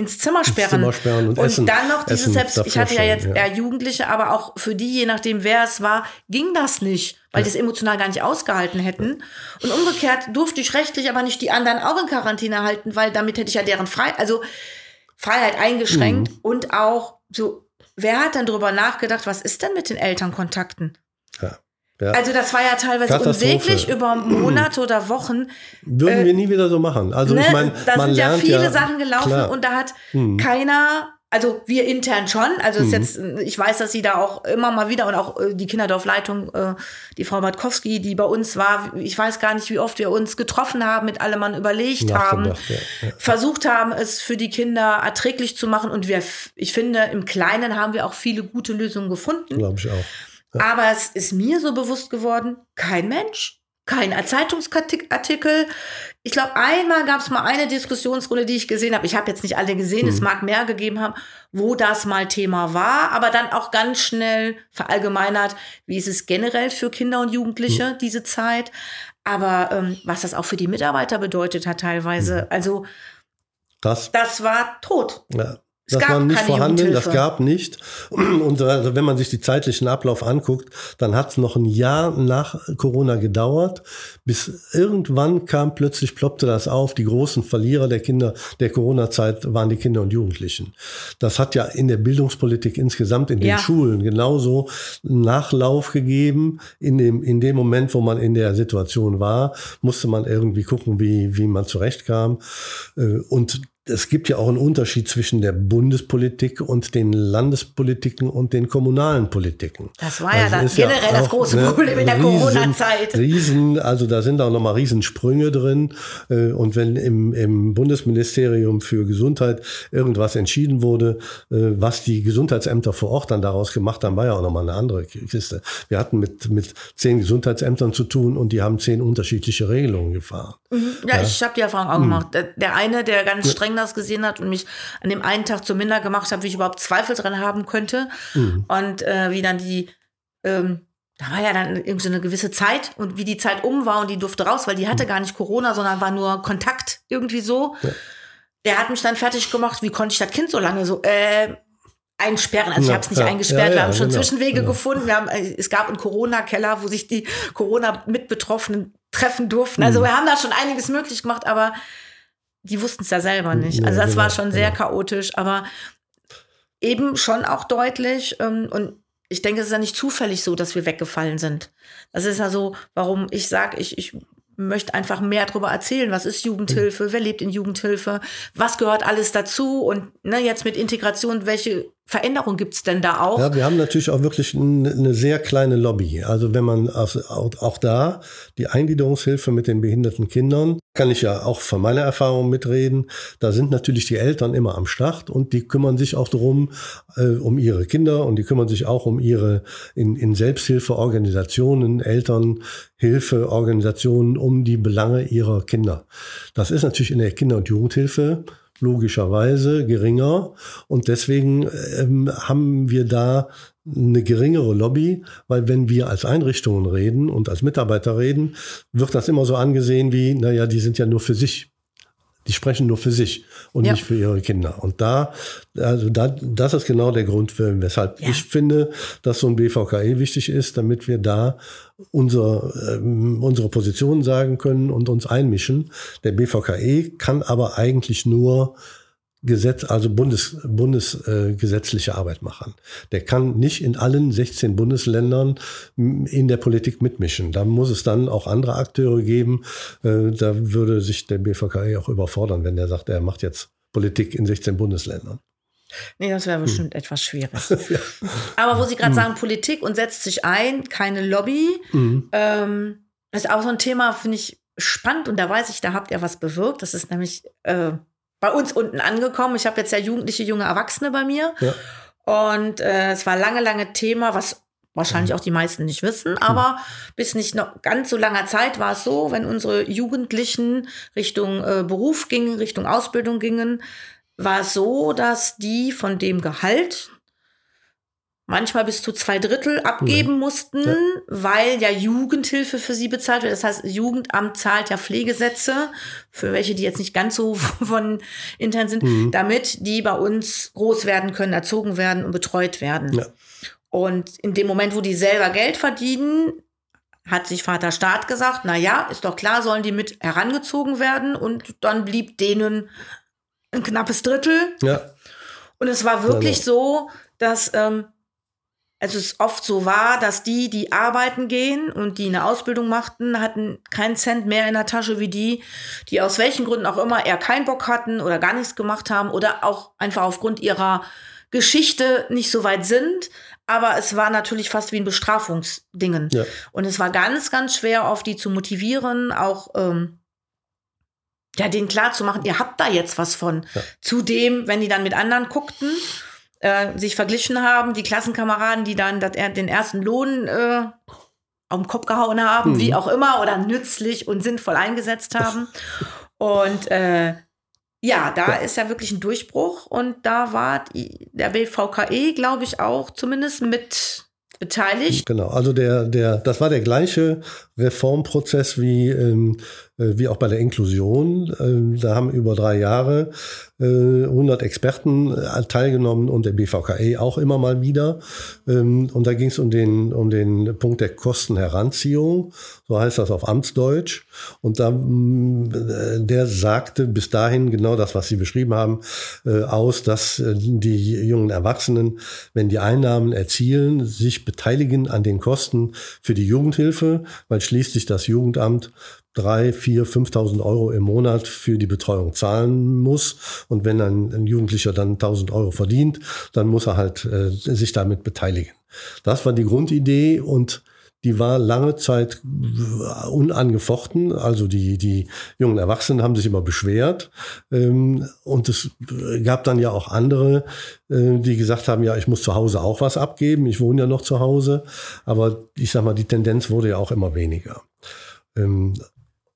ins Zimmer sperren. Zimmer sperren und, und essen, dann noch diese Selbst, ich hatte ja jetzt ja. eher Jugendliche, aber auch für die, je nachdem wer es war, ging das nicht, weil ja. die es emotional gar nicht ausgehalten hätten. Und umgekehrt durfte ich rechtlich aber nicht die anderen auch in Quarantäne halten, weil damit hätte ich ja deren Freiheit, also Freiheit eingeschränkt mhm. und auch so, wer hat dann drüber nachgedacht, was ist denn mit den Elternkontakten? Ja. Ja. Also das war ja teilweise unsäglich über Monate oder Wochen. Würden äh, wir nie wieder so machen. Also ne, ich meine, da sind ja viele ja, Sachen gelaufen klar. und da hat hm. keiner, also wir intern schon, also ist hm. jetzt, ich weiß, dass sie da auch immer mal wieder und auch äh, die Kinderdorfleitung, äh, die Frau Bartkowski, die bei uns war, ich weiß gar nicht, wie oft wir uns getroffen haben, mit allem man überlegt haben, ja, versucht haben, es für die Kinder erträglich zu machen und wir, ich finde, im Kleinen haben wir auch viele gute Lösungen gefunden. Glaube ich auch. Aber es ist mir so bewusst geworden, kein Mensch, kein Zeitungsartikel. Ich glaube, einmal gab es mal eine Diskussionsrunde, die ich gesehen habe. Ich habe jetzt nicht alle gesehen, mhm. es mag mehr gegeben haben, wo das mal Thema war, aber dann auch ganz schnell verallgemeinert, wie ist es generell für Kinder und Jugendliche, mhm. diese Zeit. Aber ähm, was das auch für die Mitarbeiter bedeutet hat teilweise. Mhm. Also das, das war tot. Ja. Das war nicht vorhanden, das gab nicht. Und also wenn man sich die zeitlichen Ablauf anguckt, dann hat es noch ein Jahr nach Corona gedauert, bis irgendwann kam plötzlich, ploppte das auf, die großen Verlierer der Kinder der Corona-Zeit waren die Kinder und Jugendlichen. Das hat ja in der Bildungspolitik insgesamt in den ja. Schulen genauso Nachlauf gegeben. In dem, in dem Moment, wo man in der Situation war, musste man irgendwie gucken, wie, wie man zurechtkam. Äh, und es gibt ja auch einen Unterschied zwischen der Bundespolitik und den Landespolitiken und den kommunalen Politiken. Das war ja also das generell ja das große Problem in der Corona-Zeit. Riesen, also da sind auch nochmal Riesensprünge drin. Äh, und wenn im, im Bundesministerium für Gesundheit irgendwas entschieden wurde, äh, was die Gesundheitsämter vor Ort dann daraus gemacht haben, war ja auch nochmal eine andere Kiste. Wir hatten mit, mit zehn Gesundheitsämtern zu tun und die haben zehn unterschiedliche Regelungen gefahren. Mhm. Ja, ja, ich habe die Erfahrung auch gemacht. Der eine, der ganz streng das gesehen hat und mich an dem einen Tag zu minder gemacht hat, wie ich überhaupt Zweifel dran haben könnte. Mhm. Und äh, wie dann die, ähm, da war ja dann irgendwie so eine gewisse Zeit und wie die Zeit um war und die durfte raus, weil die hatte mhm. gar nicht Corona, sondern war nur Kontakt irgendwie so. Ja. Der hat mich dann fertig gemacht, wie konnte ich das Kind so lange so, äh, einsperren. Also ja, ich habe es nicht ja, eingesperrt, ja, wir haben schon genau, Zwischenwege genau. gefunden. Wir haben, äh, es gab einen Corona-Keller, wo sich die Corona-Mitbetroffenen treffen durften. Also mhm. wir haben da schon einiges möglich gemacht, aber die wussten es ja selber nicht. Also das genau, war schon sehr genau. chaotisch, aber eben schon auch deutlich. Ähm, und ich denke, es ist ja nicht zufällig so, dass wir weggefallen sind. Das ist ja so, warum ich sage, ich, ich möchte einfach mehr darüber erzählen. Was ist Jugendhilfe? Wer lebt in Jugendhilfe? Was gehört alles dazu? Und ne, jetzt mit Integration, welche Veränderung gibt es denn da auch? Ja, wir haben natürlich auch wirklich eine sehr kleine Lobby. Also wenn man auch da die Eingliederungshilfe mit den behinderten Kindern, kann ich ja auch von meiner Erfahrung mitreden, da sind natürlich die Eltern immer am Start und die kümmern sich auch darum, äh, um ihre Kinder und die kümmern sich auch um ihre in, in Selbsthilfeorganisationen, Elternhilfeorganisationen, um die Belange ihrer Kinder. Das ist natürlich in der Kinder- und Jugendhilfe logischerweise geringer. Und deswegen ähm, haben wir da eine geringere Lobby, weil wenn wir als Einrichtungen reden und als Mitarbeiter reden, wird das immer so angesehen wie, naja, die sind ja nur für sich die sprechen nur für sich und ja. nicht für ihre Kinder. Und da, also da, das ist genau der Grund, weshalb ja. ich finde, dass so ein BVKE wichtig ist, damit wir da unser, äh, unsere Position sagen können und uns einmischen. Der BVKE kann aber eigentlich nur Gesetz, also Bundes, bundesgesetzliche äh, Arbeit machen. Der kann nicht in allen 16 Bundesländern in der Politik mitmischen. Da muss es dann auch andere Akteure geben. Äh, da würde sich der BVKE auch überfordern, wenn der sagt, er macht jetzt Politik in 16 Bundesländern. Nee, das wäre bestimmt hm. etwas schwierig. ja. Aber wo Sie gerade hm. sagen, Politik und setzt sich ein, keine Lobby, hm. ähm, das ist auch so ein Thema, finde ich spannend und da weiß ich, da habt ihr was bewirkt. Das ist nämlich äh, bei uns unten angekommen. Ich habe jetzt ja jugendliche, junge Erwachsene bei mir. Ja. Und äh, es war lange, lange Thema, was wahrscheinlich auch die meisten nicht wissen, aber bis nicht noch ganz so langer Zeit war es so, wenn unsere Jugendlichen Richtung äh, Beruf gingen, Richtung Ausbildung gingen, war es so, dass die von dem Gehalt manchmal bis zu zwei Drittel abgeben ja. mussten, ja. weil ja Jugendhilfe für sie bezahlt wird. Das heißt, Jugendamt zahlt ja Pflegesätze, für welche die jetzt nicht ganz so von intern sind, mhm. damit die bei uns groß werden können, erzogen werden und betreut werden. Ja. Und in dem Moment, wo die selber Geld verdienen, hat sich Vater Staat gesagt, na ja, ist doch klar, sollen die mit herangezogen werden und dann blieb denen ein knappes Drittel. Ja. Und es war wirklich so, dass ähm, es oft so war, dass die, die arbeiten gehen und die eine Ausbildung machten, hatten keinen Cent mehr in der Tasche wie die, die aus welchen Gründen auch immer eher keinen Bock hatten oder gar nichts gemacht haben oder auch einfach aufgrund ihrer Geschichte nicht so weit sind. Aber es war natürlich fast wie ein Bestrafungsdingen. Ja. Und es war ganz, ganz schwer, auf die zu motivieren, auch ähm, ja, denen klar zu machen, ihr habt da jetzt was von. Ja. Zudem, wenn die dann mit anderen guckten, äh, sich verglichen haben, die Klassenkameraden, die dann dat, den ersten Lohn äh, auf den Kopf gehauen haben, mhm. wie auch immer, oder nützlich und sinnvoll eingesetzt haben. Und äh, ja, da ist ja wirklich ein Durchbruch und da war der BVKE, glaube ich, auch zumindest mit beteiligt. Genau, also der, der, das war der gleiche Reformprozess wie, ähm, äh, wie auch bei der Inklusion. Ähm, da haben über drei Jahre 100 äh, Experten äh, teilgenommen und der BVKE auch immer mal wieder. Ähm, und da ging es um den, um den Punkt der Kostenheranziehung, so heißt das auf Amtsdeutsch. Und da, der sagte bis dahin genau das, was Sie beschrieben haben, äh, aus, dass die jungen Erwachsenen, wenn die Einnahmen erzielen, sich beteiligen an den Kosten für die Jugendhilfe, weil schließlich das Jugendamt drei, vier, 5.000 Euro im Monat für die Betreuung zahlen muss. Und wenn ein, ein Jugendlicher dann 1.000 Euro verdient, dann muss er halt äh, sich damit beteiligen. Das war die Grundidee und die war lange Zeit unangefochten. Also die, die jungen Erwachsenen haben sich immer beschwert. Ähm, und es gab dann ja auch andere, äh, die gesagt haben, ja, ich muss zu Hause auch was abgeben. Ich wohne ja noch zu Hause. Aber ich sag mal, die Tendenz wurde ja auch immer weniger.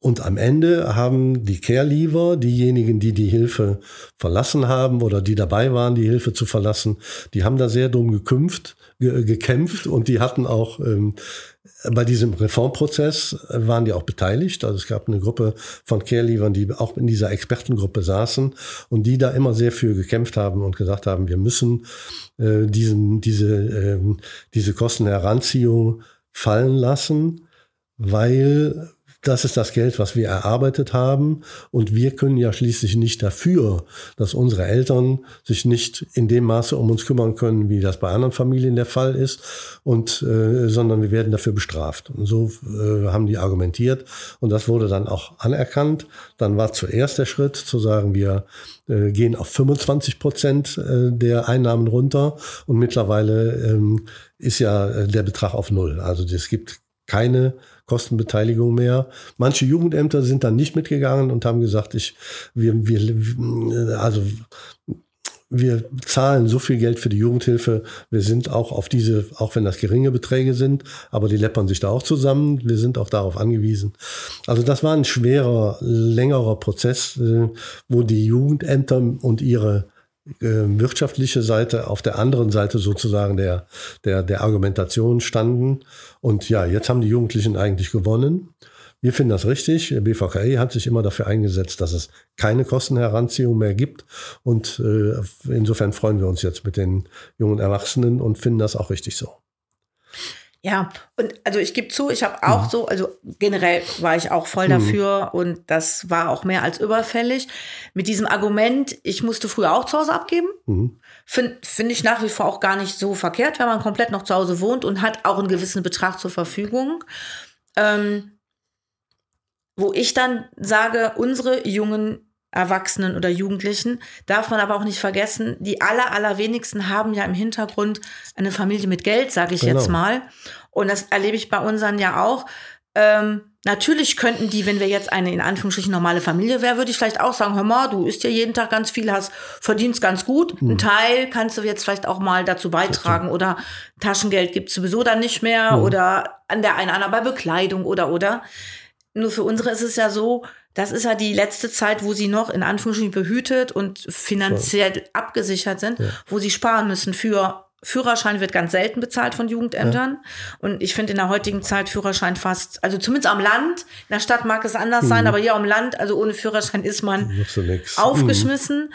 Und am Ende haben die Care-Leaver, diejenigen, die die Hilfe verlassen haben oder die dabei waren, die Hilfe zu verlassen, die haben da sehr drum gekümpft, ge gekämpft und die hatten auch ähm, bei diesem Reformprozess waren die auch beteiligt. Also es gab eine Gruppe von Care-Leavern, die auch in dieser Expertengruppe saßen und die da immer sehr für gekämpft haben und gesagt haben, wir müssen äh, diesen, diese, äh, diese Kostenheranziehung fallen lassen, weil das ist das Geld, was wir erarbeitet haben. Und wir können ja schließlich nicht dafür, dass unsere Eltern sich nicht in dem Maße um uns kümmern können, wie das bei anderen Familien der Fall ist, und, äh, sondern wir werden dafür bestraft. Und so äh, haben die argumentiert. Und das wurde dann auch anerkannt. Dann war zuerst der Schritt zu sagen, wir äh, gehen auf 25 Prozent äh, der Einnahmen runter. Und mittlerweile ähm, ist ja äh, der Betrag auf Null. Also es gibt keine Kostenbeteiligung mehr. Manche Jugendämter sind dann nicht mitgegangen und haben gesagt, ich, wir, wir, also, wir zahlen so viel Geld für die Jugendhilfe. Wir sind auch auf diese, auch wenn das geringe Beträge sind, aber die läppern sich da auch zusammen. Wir sind auch darauf angewiesen. Also das war ein schwerer, längerer Prozess, äh, wo die Jugendämter und ihre wirtschaftliche Seite auf der anderen Seite sozusagen der, der, der Argumentation standen. Und ja, jetzt haben die Jugendlichen eigentlich gewonnen. Wir finden das richtig. Der BVKE hat sich immer dafür eingesetzt, dass es keine Kostenheranziehung mehr gibt. Und äh, insofern freuen wir uns jetzt mit den jungen Erwachsenen und finden das auch richtig so. Ja, und also ich gebe zu, ich habe auch mhm. so, also generell war ich auch voll mhm. dafür mhm. und das war auch mehr als überfällig. Mit diesem Argument, ich musste früher auch zu Hause abgeben, mhm. finde find ich nach wie vor auch gar nicht so verkehrt, wenn man komplett noch zu Hause wohnt und hat auch einen gewissen Betrag zur Verfügung. Ähm, wo ich dann sage, unsere jungen Erwachsenen oder Jugendlichen, darf man aber auch nicht vergessen, die aller, allerwenigsten haben ja im Hintergrund eine Familie mit Geld, sage ich genau. jetzt mal. Und das erlebe ich bei unseren ja auch. Ähm, natürlich könnten die, wenn wir jetzt eine in Anführungsstrichen normale Familie wäre, würde ich vielleicht auch sagen, hör mal, du isst ja jeden Tag ganz viel, hast verdienst ganz gut. Mhm. Ein Teil kannst du jetzt vielleicht auch mal dazu beitragen oder Taschengeld gibt sowieso dann nicht mehr mhm. oder an der einen anderen bei Bekleidung oder oder. Nur für unsere ist es ja so, das ist ja die letzte Zeit, wo sie noch in Anführungsstrichen behütet und finanziell so. abgesichert sind, ja. wo sie sparen müssen für Führerschein wird ganz selten bezahlt von Jugendämtern. Ja. Und ich finde in der heutigen Zeit Führerschein fast, also zumindest am Land, in der Stadt mag es anders mhm. sein, aber hier am Land, also ohne Führerschein ist man aufgeschmissen. Mhm.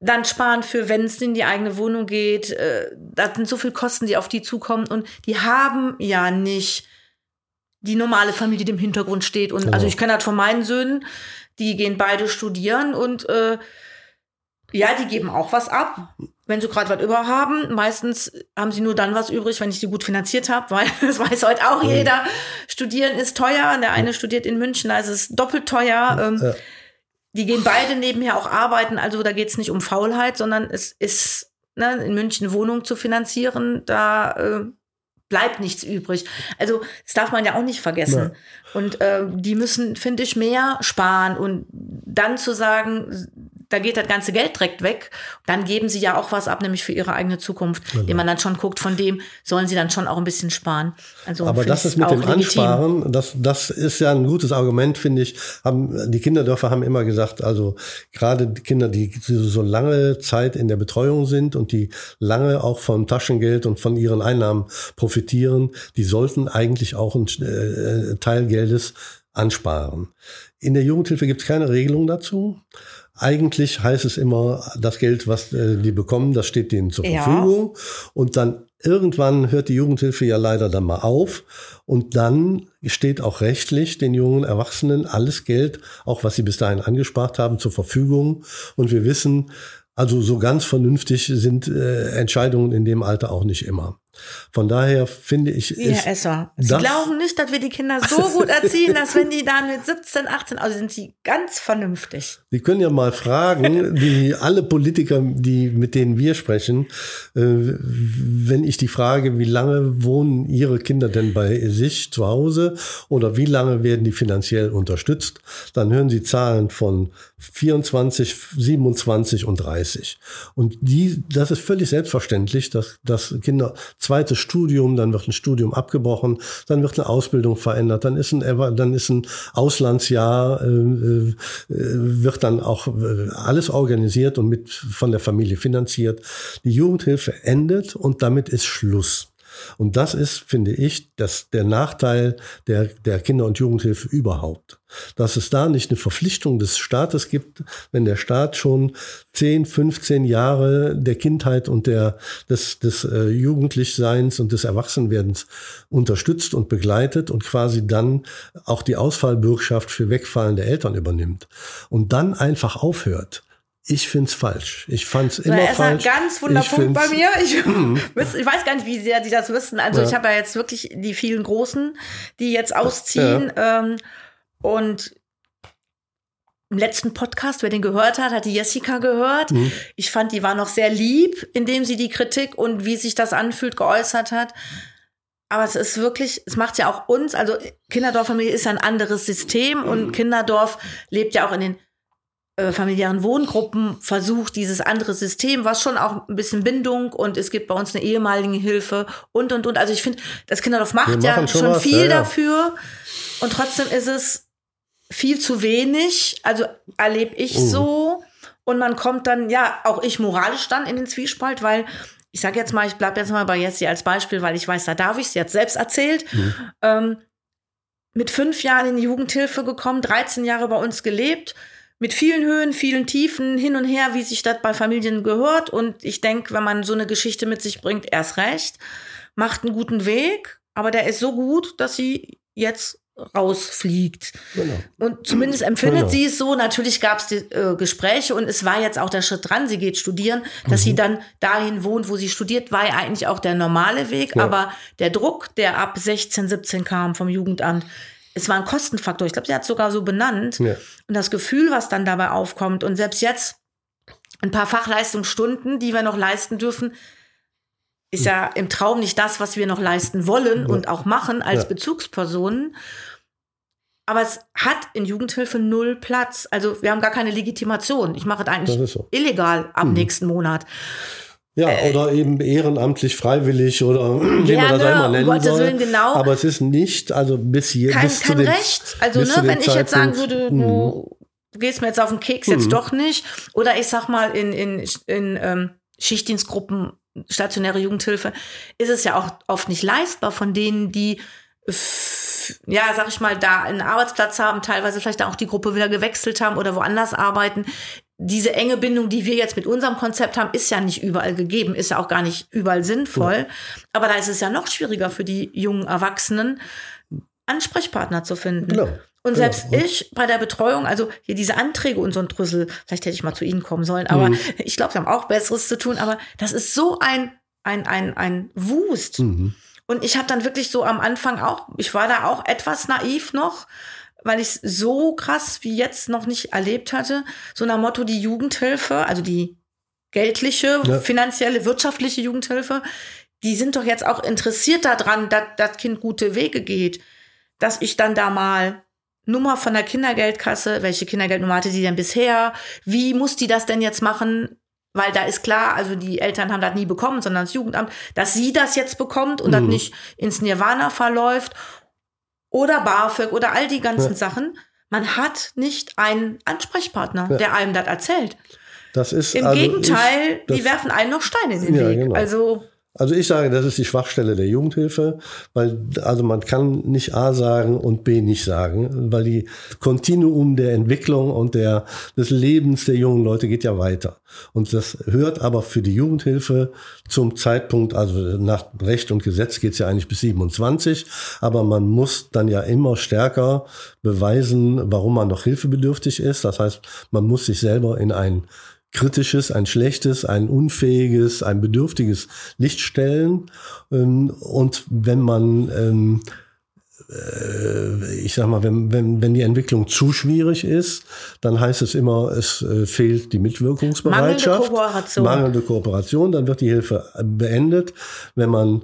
Dann sparen für, wenn es in die eigene Wohnung geht. Äh, das sind so viele Kosten, die auf die zukommen. Und die haben ja nicht die normale Familie, die im Hintergrund steht. Und genau. also ich kenne das von meinen Söhnen, die gehen beide studieren und äh, ja, die geben auch was ab, wenn sie gerade was über haben. Meistens haben sie nur dann was übrig, wenn ich sie gut finanziert habe, weil das weiß heute auch jeder. Studieren ist teuer. Der eine studiert in München, also ist doppelt teuer. Ähm, ja. Die gehen beide nebenher auch arbeiten, also da geht es nicht um Faulheit, sondern es ist ne, in München Wohnung zu finanzieren. Da äh, bleibt nichts übrig. Also das darf man ja auch nicht vergessen. Ja. Und äh, die müssen, finde ich, mehr sparen und dann zu sagen, da geht das ganze Geld direkt weg. Dann geben sie ja auch was ab, nämlich für ihre eigene Zukunft, genau. indem man dann schon guckt, von dem sollen sie dann schon auch ein bisschen sparen. Also Aber das ist mit dem legitim. Ansparen, das, das ist ja ein gutes Argument, finde ich. Haben, die Kinderdörfer haben immer gesagt, also gerade die Kinder, die so lange Zeit in der Betreuung sind und die lange auch vom Taschengeld und von ihren Einnahmen profitieren, die sollten eigentlich auch einen äh, Teil Geldes ansparen. In der Jugendhilfe gibt es keine Regelung dazu. Eigentlich heißt es immer, das Geld, was äh, die bekommen, das steht denen zur ja. Verfügung. Und dann irgendwann hört die Jugendhilfe ja leider dann mal auf. Und dann steht auch rechtlich den jungen Erwachsenen alles Geld, auch was sie bis dahin angespart haben, zur Verfügung. Und wir wissen, also so ganz vernünftig sind äh, Entscheidungen in dem Alter auch nicht immer. Von daher finde ich. Wie Herr Esser. Sie glauben nicht, dass wir die Kinder so gut erziehen, dass wenn die dann mit 17, 18, also sind sie ganz vernünftig. Sie können ja mal fragen, die alle Politiker, die, mit denen wir sprechen, äh, wenn ich die frage, wie lange wohnen ihre Kinder denn bei sich zu Hause oder wie lange werden die finanziell unterstützt, dann hören sie Zahlen von 24, 27 und 30. Und die, das ist völlig selbstverständlich, dass, dass Kinder zweites Studium, dann wird ein Studium abgebrochen, dann wird eine Ausbildung verändert, dann ist ein, dann ist ein Auslandsjahr, äh, äh, wird dann auch äh, alles organisiert und mit von der Familie finanziert. Die Jugendhilfe endet und damit ist Schluss. Und das ist, finde ich, das, der Nachteil der, der Kinder- und Jugendhilfe überhaupt. Dass es da nicht eine Verpflichtung des Staates gibt, wenn der Staat schon 10, 15 Jahre der Kindheit und der, des, des äh, Jugendlichseins und des Erwachsenwerdens unterstützt und begleitet und quasi dann auch die Ausfallbürgschaft für wegfallende Eltern übernimmt und dann einfach aufhört ich find's falsch. Ich fand's immer Na, falsch. Ein ganz wunderpunkt bei mir. Ich, mhm. ich, weiß gar nicht, wie sehr die das wissen. Also ja. ich habe ja jetzt wirklich die vielen Großen, die jetzt ausziehen. Ja. Ähm, und im letzten Podcast, wer den gehört hat, hat die Jessica gehört. Mhm. Ich fand, die war noch sehr lieb, indem sie die Kritik und wie sich das anfühlt geäußert hat. Aber es ist wirklich, es macht ja auch uns, also Kinderdorffamilie ist ein anderes System und mhm. Kinderdorf lebt ja auch in den äh, familiären Wohngruppen versucht, dieses andere System, was schon auch ein bisschen Bindung und es gibt bei uns eine ehemalige Hilfe und, und, und. Also ich finde, das Kinderdorf macht ja schon, schon viel ja, ja. dafür und trotzdem ist es viel zu wenig. Also erlebe ich uh. so und man kommt dann, ja, auch ich moralisch dann in den Zwiespalt, weil ich sage jetzt mal, ich bleibe jetzt mal bei Jessie als Beispiel, weil ich weiß, da darf ich, sie hat selbst erzählt. Mhm. Ähm, mit fünf Jahren in die Jugendhilfe gekommen, 13 Jahre bei uns gelebt, mit vielen Höhen, vielen Tiefen hin und her, wie sich das bei Familien gehört. Und ich denke, wenn man so eine Geschichte mit sich bringt, erst recht, macht einen guten Weg, aber der ist so gut, dass sie jetzt rausfliegt. Genau. Und zumindest empfindet genau. sie es so. Natürlich gab es äh, Gespräche und es war jetzt auch der Schritt dran, sie geht studieren, dass mhm. sie dann dahin wohnt, wo sie studiert, war ja eigentlich auch der normale Weg. Ja. Aber der Druck, der ab 16, 17 kam vom Jugendamt, es war ein Kostenfaktor. Ich glaube, sie hat es sogar so benannt. Ja. Und das Gefühl, was dann dabei aufkommt. Und selbst jetzt ein paar Fachleistungsstunden, die wir noch leisten dürfen, ist ja im Traum nicht das, was wir noch leisten wollen ja. und auch machen als ja. Bezugspersonen. Aber es hat in Jugendhilfe null Platz. Also wir haben gar keine Legitimation. Ich mache es eigentlich so. illegal ab mhm. nächsten Monat. Ja, äh, oder eben ehrenamtlich, freiwillig oder wie man das einmal nennen um soll. Willen, genau. Aber es ist nicht, also bis hier kein, bis kein zu den, Recht. Also ne, wenn ich jetzt sagen würde, du mhm. gehst mir jetzt auf den Keks, jetzt mhm. doch nicht. Oder ich sag mal in in in ähm, Schichtdienstgruppen, stationäre Jugendhilfe, ist es ja auch oft nicht leistbar von denen, die ja, sag ich mal, da einen Arbeitsplatz haben, teilweise vielleicht auch die Gruppe wieder gewechselt haben oder woanders arbeiten. Diese enge Bindung, die wir jetzt mit unserem Konzept haben, ist ja nicht überall gegeben, ist ja auch gar nicht überall sinnvoll. Aber da ist es ja noch schwieriger für die jungen Erwachsenen, Ansprechpartner zu finden. Genau. Und selbst genau. ich bei der Betreuung, also hier diese Anträge und so ein Drüssel, vielleicht hätte ich mal zu Ihnen kommen sollen, aber mhm. ich glaube, Sie haben auch Besseres zu tun, aber das ist so ein, ein, ein, ein Wust. Mhm. Und ich habe dann wirklich so am Anfang auch, ich war da auch etwas naiv noch, weil ich es so krass wie jetzt noch nicht erlebt hatte. So nach Motto die Jugendhilfe, also die geldliche, ja. finanzielle, wirtschaftliche Jugendhilfe, die sind doch jetzt auch interessiert daran, dass das Kind gute Wege geht. Dass ich dann da mal Nummer von der Kindergeldkasse, welche Kindergeldnummer hatte sie denn bisher? Wie muss die das denn jetzt machen? Weil da ist klar, also die Eltern haben das nie bekommen, sondern das Jugendamt, dass sie das jetzt bekommt und mhm. das nicht ins Nirvana verläuft. Oder BAföG oder all die ganzen ja. Sachen. Man hat nicht einen Ansprechpartner, ja. der einem das erzählt. Das ist Im also Gegenteil, ich, die werfen einem noch Steine in den ja, Weg. Genau. Also also ich sage, das ist die Schwachstelle der Jugendhilfe, weil also man kann nicht A sagen und B nicht sagen, weil die Kontinuum der Entwicklung und der des Lebens der jungen Leute geht ja weiter. Und das hört aber für die Jugendhilfe zum Zeitpunkt, also nach Recht und Gesetz geht's ja eigentlich bis 27, aber man muss dann ja immer stärker beweisen, warum man noch hilfebedürftig ist. Das heißt, man muss sich selber in ein kritisches, ein schlechtes, ein unfähiges, ein bedürftiges Licht stellen. Ähm, und wenn man ähm, äh, ich sag mal, wenn, wenn, wenn die Entwicklung zu schwierig ist, dann heißt es immer, es äh, fehlt die Mitwirkungsbereitschaft. Mangelnde Kooperation. Mangelnde Kooperation, dann wird die Hilfe beendet. Wenn man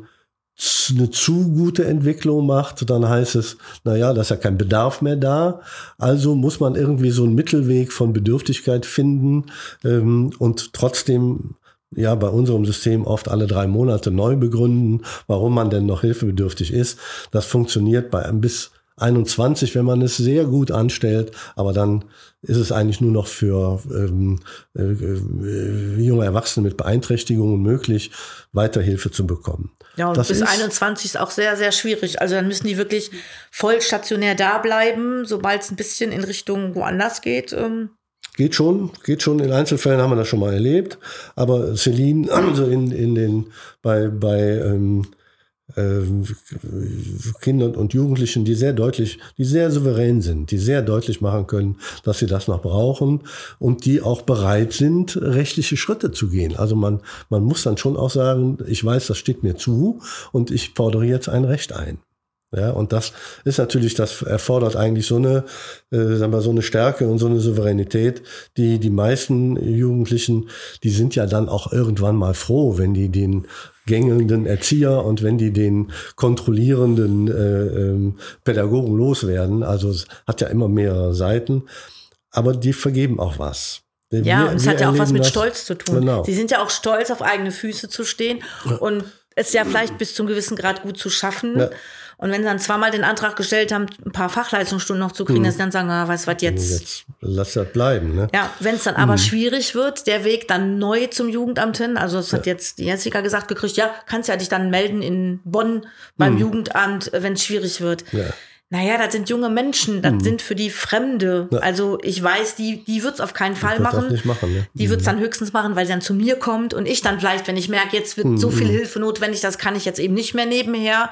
eine zu gute Entwicklung macht, dann heißt es, na ja, da ist ja kein Bedarf mehr da. Also muss man irgendwie so einen Mittelweg von Bedürftigkeit finden ähm, und trotzdem ja bei unserem System oft alle drei Monate neu begründen, warum man denn noch hilfebedürftig ist. Das funktioniert bei bis 21, wenn man es sehr gut anstellt, aber dann ist es eigentlich nur noch für ähm, äh, äh, junge Erwachsene mit Beeinträchtigungen möglich, Weiterhilfe zu bekommen. Ja, und das bis ist, 21 ist auch sehr, sehr schwierig. Also dann müssen die wirklich voll stationär da bleiben, sobald es ein bisschen in Richtung woanders geht. Ähm. Geht schon, geht schon. In Einzelfällen haben wir das schon mal erlebt. Aber Celine, also in, in den, bei, bei ähm, äh, Kindern und Jugendlichen, die sehr deutlich, die sehr souverän sind, die sehr deutlich machen können, dass sie das noch brauchen und die auch bereit sind, rechtliche Schritte zu gehen. Also man, man muss dann schon auch sagen, ich weiß, das steht mir zu und ich fordere jetzt ein Recht ein. Ja, und das ist natürlich, das erfordert eigentlich so eine, äh, sagen wir, so eine Stärke und so eine Souveränität, die die meisten Jugendlichen, die sind ja dann auch irgendwann mal froh, wenn die den gängelnden Erzieher und wenn die den kontrollierenden äh, ähm, Pädagogen loswerden. Also es hat ja immer mehrere Seiten, aber die vergeben auch was. Wir, ja, und es hat ja auch was mit das, Stolz zu tun. Genau. Sie sind ja auch stolz, auf eigene Füße zu stehen und es ja vielleicht bis zum gewissen Grad gut zu schaffen. Ja. Und wenn sie dann zweimal den Antrag gestellt haben, ein paar Fachleistungsstunden noch zu kriegen, mhm. dass sie dann sagen, ah, weißt du was jetzt? Jetzt lass das bleiben, ne? Ja, wenn es dann aber mhm. schwierig wird, der Weg dann neu zum Jugendamt hin, also das hat jetzt die Jessica gesagt gekriegt, ja, kannst ja dich dann melden in Bonn beim mhm. Jugendamt, wenn es schwierig wird. Ja. Naja, das sind junge Menschen, das mhm. sind für die Fremde. Ja. Also ich weiß, die, die wird's auf keinen Fall machen. machen ne? Die wird's mhm. dann höchstens machen, weil sie dann zu mir kommt und ich dann vielleicht, wenn ich merke, jetzt wird mhm. so viel Hilfe notwendig, das kann ich jetzt eben nicht mehr nebenher.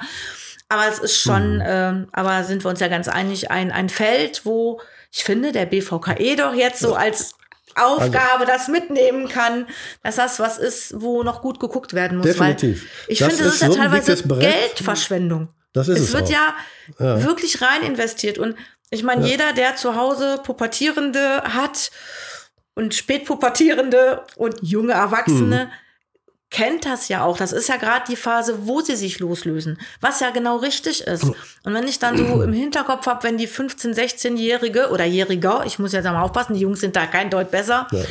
Aber es ist schon, mhm. äh, aber sind wir uns ja ganz einig, ein, ein Feld, wo ich finde, der BVKE doch jetzt so als Aufgabe also, das mitnehmen kann, dass das was ist, wo noch gut geguckt werden muss. Definitiv. ich das finde, das ist ja so teilweise Geldverschwendung. Das ist es. Es wird ja, ja, wirklich rein investiert. Und ich meine, ja. jeder, der zu Hause Pubertierende hat und Spätpubertierende und junge Erwachsene, hm kennt das ja auch. Das ist ja gerade die Phase, wo sie sich loslösen, was ja genau richtig ist. Und wenn ich dann so im Hinterkopf habe, wenn die 15-, 16-Jährige oder Jähriger, ich muss jetzt mal aufpassen, die Jungs sind da kein Deut besser, ja.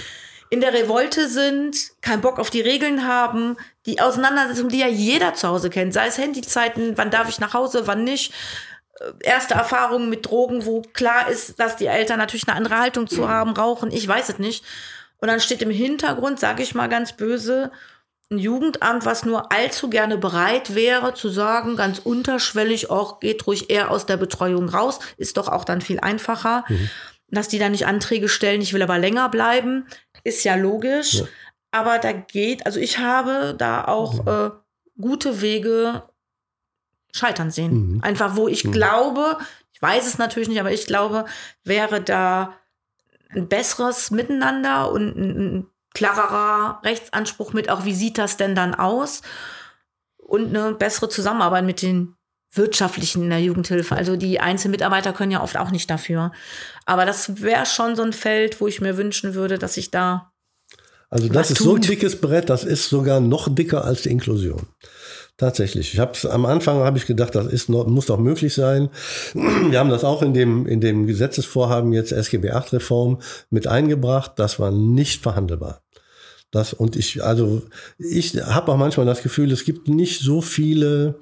in der Revolte sind, keinen Bock auf die Regeln haben, die Auseinandersetzung, die ja jeder zu Hause kennt, sei es Handyzeiten, wann darf ich nach Hause, wann nicht, äh, erste Erfahrungen mit Drogen, wo klar ist, dass die Eltern natürlich eine andere Haltung zu haben, rauchen, ich weiß es nicht. Und dann steht im Hintergrund, sage ich mal ganz böse, ein Jugendamt, was nur allzu gerne bereit wäre zu sagen, ganz unterschwellig, auch geht ruhig eher aus der Betreuung raus, ist doch auch dann viel einfacher. Mhm. Dass die dann nicht Anträge stellen, ich will aber länger bleiben, ist ja logisch. Ja. Aber da geht, also ich habe da auch mhm. äh, gute Wege scheitern sehen. Mhm. Einfach, wo ich mhm. glaube, ich weiß es natürlich nicht, aber ich glaube, wäre da ein besseres Miteinander und ein, ein klarerer Rechtsanspruch mit, auch wie sieht das denn dann aus? Und eine bessere Zusammenarbeit mit den wirtschaftlichen in der Jugendhilfe. Also die Einzelmitarbeiter können ja oft auch nicht dafür. Aber das wäre schon so ein Feld, wo ich mir wünschen würde, dass ich da. Also das ist tut. so ein dickes Brett, das ist sogar noch dicker als die Inklusion. Tatsächlich. Ich habe am Anfang habe ich gedacht, das ist noch, muss doch möglich sein. Wir haben das auch in dem in dem Gesetzesvorhaben jetzt SGB 8 Reform mit eingebracht. Das war nicht verhandelbar. Das und ich also ich habe auch manchmal das Gefühl, es gibt nicht so viele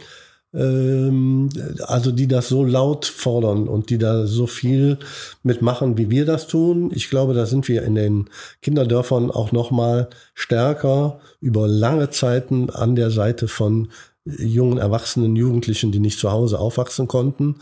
ähm, also die das so laut fordern und die da so viel mitmachen, wie wir das tun. Ich glaube, da sind wir in den Kinderdörfern auch noch mal stärker über lange Zeiten an der Seite von jungen Erwachsenen, Jugendlichen, die nicht zu Hause aufwachsen konnten.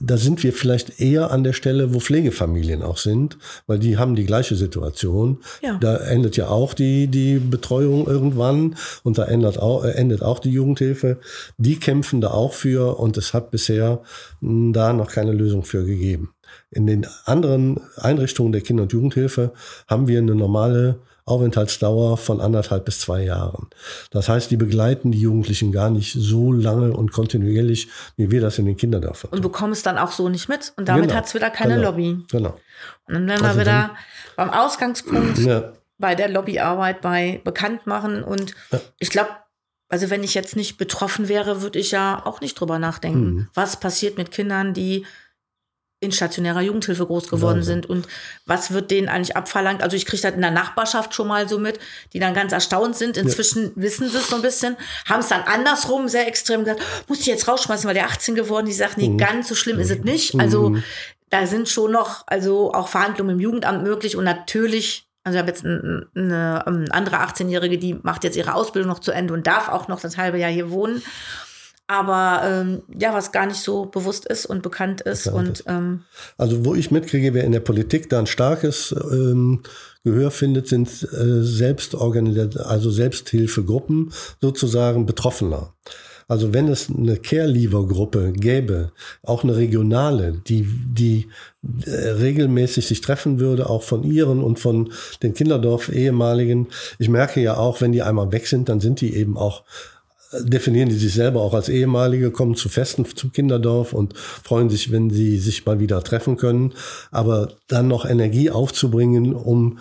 Da sind wir vielleicht eher an der Stelle, wo Pflegefamilien auch sind, weil die haben die gleiche Situation. Ja. Da endet ja auch die, die Betreuung irgendwann und da endet auch, äh, endet auch die Jugendhilfe. Die kämpfen da auch für und es hat bisher hm, da noch keine Lösung für gegeben. In den anderen Einrichtungen der Kinder- und Jugendhilfe haben wir eine normale Aufenthaltsdauer von anderthalb bis zwei Jahren. Das heißt, die begleiten die Jugendlichen gar nicht so lange und kontinuierlich, wie wir das in den Kinderdörfern. Und bekommen es dann auch so nicht mit. Und damit genau. hat es wieder keine genau. Lobby. Genau. Und dann werden wir also wieder beim Ausgangspunkt ja. bei der Lobbyarbeit, bei Bekanntmachen. Und ja. ich glaube, also wenn ich jetzt nicht betroffen wäre, würde ich ja auch nicht drüber nachdenken. Mhm. Was passiert mit Kindern, die in stationärer Jugendhilfe groß geworden Wahnsinn. sind und was wird denen eigentlich abverlangt. Also ich kriege das in der Nachbarschaft schon mal so mit, die dann ganz erstaunt sind. Inzwischen ja. wissen sie es so ein bisschen, haben es dann andersrum sehr extrem gesagt, muss ich jetzt rausschmeißen, weil der 18 geworden, die sagt, nee, mhm. ganz so schlimm ist es nicht. Mhm. Also da sind schon noch, also auch Verhandlungen im Jugendamt möglich und natürlich also ich habe jetzt eine, eine andere 18-Jährige, die macht jetzt ihre Ausbildung noch zu Ende und darf auch noch das halbe Jahr hier wohnen aber ähm, ja, was gar nicht so bewusst ist und bekannt ist. Bekannt und, Ähm, also wo ich mitkriege, wer in der Politik da ein starkes ähm, Gehör findet, sind äh, Selbstorganisierte, also Selbsthilfegruppen sozusagen Betroffener. Also wenn es eine Care-Lever-Gruppe gäbe, auch eine regionale, die, die äh, regelmäßig sich treffen würde, auch von ihren und von den Kinderdorf-Ehemaligen. Ich merke ja auch, wenn die einmal weg sind, dann sind die eben auch definieren die sich selber auch als ehemalige, kommen zu Festen zum Kinderdorf und freuen sich, wenn sie sich mal wieder treffen können. Aber dann noch Energie aufzubringen, um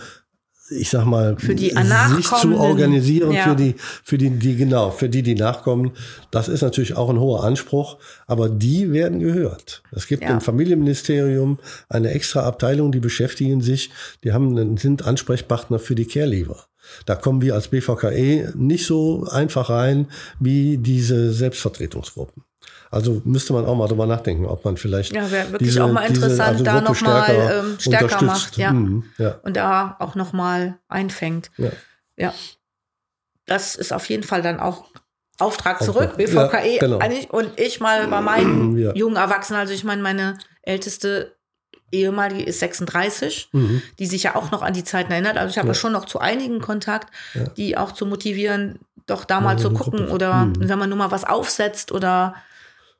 ich sag mal, für die sich zu organisieren ja. für die, für die, die, genau, für die, die nachkommen. Das ist natürlich auch ein hoher Anspruch, aber die werden gehört. Es gibt ja. im Familienministerium eine extra Abteilung, die beschäftigen sich, die haben, sind Ansprechpartner für die Care-Leaver. Da kommen wir als BVKE nicht so einfach rein wie diese Selbstvertretungsgruppen. Also müsste man auch mal drüber nachdenken, ob man vielleicht. Ja, wäre wirklich diese, auch mal interessant, diese, also da nochmal stärker, ähm, stärker macht, ja. Mhm, ja. Und da auch nochmal einfängt. Ja. ja. Das ist auf jeden Fall dann auch Auftrag zurück, BVKE. Ja, genau. Und ich mal bei meinen jungen Erwachsenen, also ich meine, meine älteste ehemalige ist 36, mhm. die sich ja auch noch an die Zeiten erinnert. Also ich habe ja. schon noch zu einigen Kontakt, ja. die auch zu motivieren, doch da mal zu gucken oder mhm. wenn man nur mal was aufsetzt oder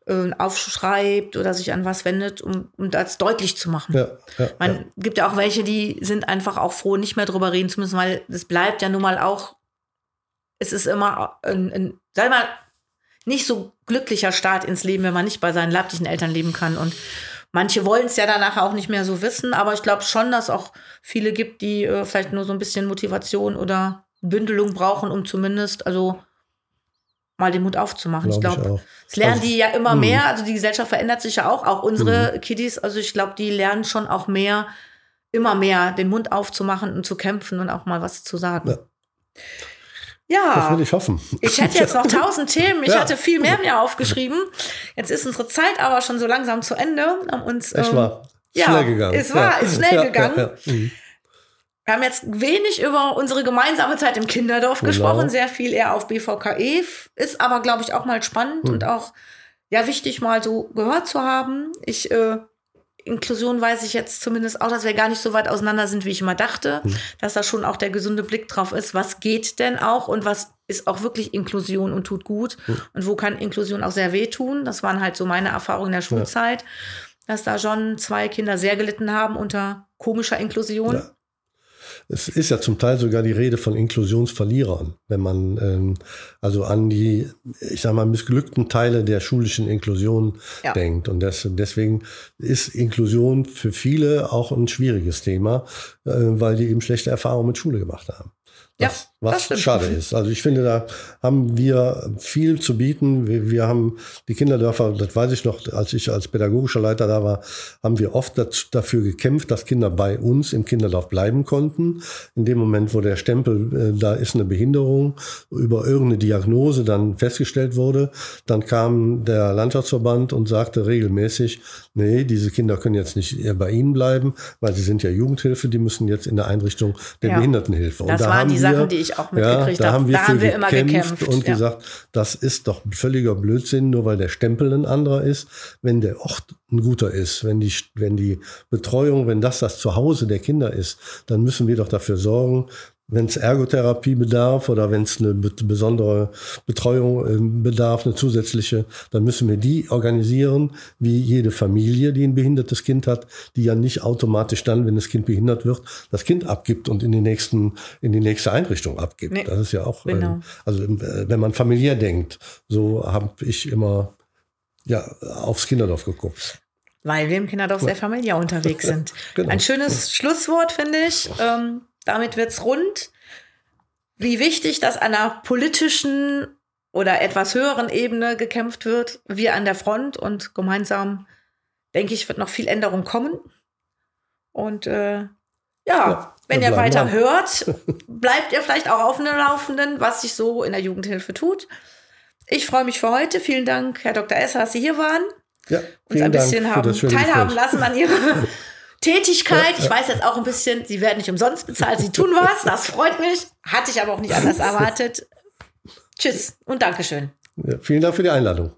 äh, aufschreibt oder sich an was wendet, um, um das deutlich zu machen. Ja, man gibt ja auch welche, die sind einfach auch froh, nicht mehr drüber reden zu müssen, weil es bleibt ja nun mal auch, es ist immer ein, ein sag mal, nicht so glücklicher Start ins Leben, wenn man nicht bei seinen leiblichen Eltern leben kann und Manche wollen es ja danach auch nicht mehr so wissen, aber ich glaube schon, dass auch viele gibt, die äh, vielleicht nur so ein bisschen Motivation oder Bündelung brauchen, um zumindest, also mal den Mut aufzumachen. Glaub ich glaube, das lernen also, die ja immer mh. mehr. Also die Gesellschaft verändert sich ja auch, auch unsere mh. Kiddies. Also ich glaube, die lernen schon auch mehr, immer mehr den Mund aufzumachen und zu kämpfen und auch mal was zu sagen. Ja. Ja. Das will ich hoffen. Ich hätte jetzt noch tausend Themen. Ich ja. hatte viel mehr mir aufgeschrieben. Jetzt ist unsere Zeit aber schon so langsam zu Ende. Haben uns, es ähm, war ja, schnell gegangen. Es war, ja. ist schnell gegangen. Mhm. wir haben jetzt wenig über unsere gemeinsame Zeit im Kinderdorf genau. gesprochen, sehr viel eher auf BVKE, ist aber, glaube ich, auch mal spannend hm. und auch ja wichtig, mal so gehört zu haben. Ich äh, Inklusion weiß ich jetzt zumindest auch, dass wir gar nicht so weit auseinander sind, wie ich immer dachte, hm. dass da schon auch der gesunde Blick drauf ist, was geht denn auch und was ist auch wirklich Inklusion und tut gut hm. und wo kann Inklusion auch sehr wehtun. Das waren halt so meine Erfahrungen in der Schulzeit, ja. dass da schon zwei Kinder sehr gelitten haben unter komischer Inklusion. Ja. Es ist ja zum Teil sogar die Rede von Inklusionsverlierern, wenn man ähm, also an die, ich sag mal, missglückten Teile der schulischen Inklusion ja. denkt. Und das, deswegen ist Inklusion für viele auch ein schwieriges Thema, äh, weil die eben schlechte Erfahrungen mit Schule gemacht haben. Was, ja, was schade ist. Also ich finde, da haben wir viel zu bieten. Wir, wir, haben die Kinderdörfer, das weiß ich noch, als ich als pädagogischer Leiter da war, haben wir oft dazu, dafür gekämpft, dass Kinder bei uns im Kinderdorf bleiben konnten. In dem Moment, wo der Stempel, äh, da ist eine Behinderung, über irgendeine Diagnose dann festgestellt wurde, dann kam der Landschaftsverband und sagte regelmäßig, nee, diese Kinder können jetzt nicht bei Ihnen bleiben, weil sie sind ja Jugendhilfe, die müssen jetzt in der Einrichtung der ja. Behindertenhilfe. Und das da waren die Sachen, die ich auch mitgekriegt ja, da habe. Haben wir da haben wir immer gekämpft und ja. gesagt, das ist doch völliger Blödsinn, nur weil der Stempel ein anderer ist. Wenn der Ort ein guter ist, wenn die, wenn die Betreuung, wenn das das Zuhause der Kinder ist, dann müssen wir doch dafür sorgen, wenn es Ergotherapie bedarf oder wenn es eine besondere Betreuung ähm, bedarf, eine zusätzliche, dann müssen wir die organisieren, wie jede Familie, die ein behindertes Kind hat, die ja nicht automatisch dann, wenn das Kind behindert wird, das Kind abgibt und in die nächsten, in die nächste Einrichtung abgibt. Nee, das ist ja auch, genau. ähm, also äh, wenn man familiär denkt, so habe ich immer ja aufs Kinderdorf geguckt. Weil wir im Kinderdorf sehr familiär unterwegs sind. genau. Ein schönes Schlusswort, finde ich. Ähm, damit wird's rund. Wie wichtig, dass an einer politischen oder etwas höheren Ebene gekämpft wird, wir an der Front und gemeinsam, denke ich, wird noch viel Änderung kommen. Und äh, ja, ja, wenn ihr weiter dran. hört, bleibt ihr vielleicht auch auf dem Laufenden, was sich so in der Jugendhilfe tut. Ich freue mich für heute. Vielen Dank, Herr Dr. Esser, dass Sie hier waren. Ja, uns ein bisschen haben teilhaben lassen an Ihrer Tätigkeit. Ich weiß jetzt auch ein bisschen, sie werden nicht umsonst bezahlt, sie tun was, das freut mich. Hatte ich aber auch nicht anders erwartet. Tschüss und Dankeschön. Ja, vielen Dank für die Einladung.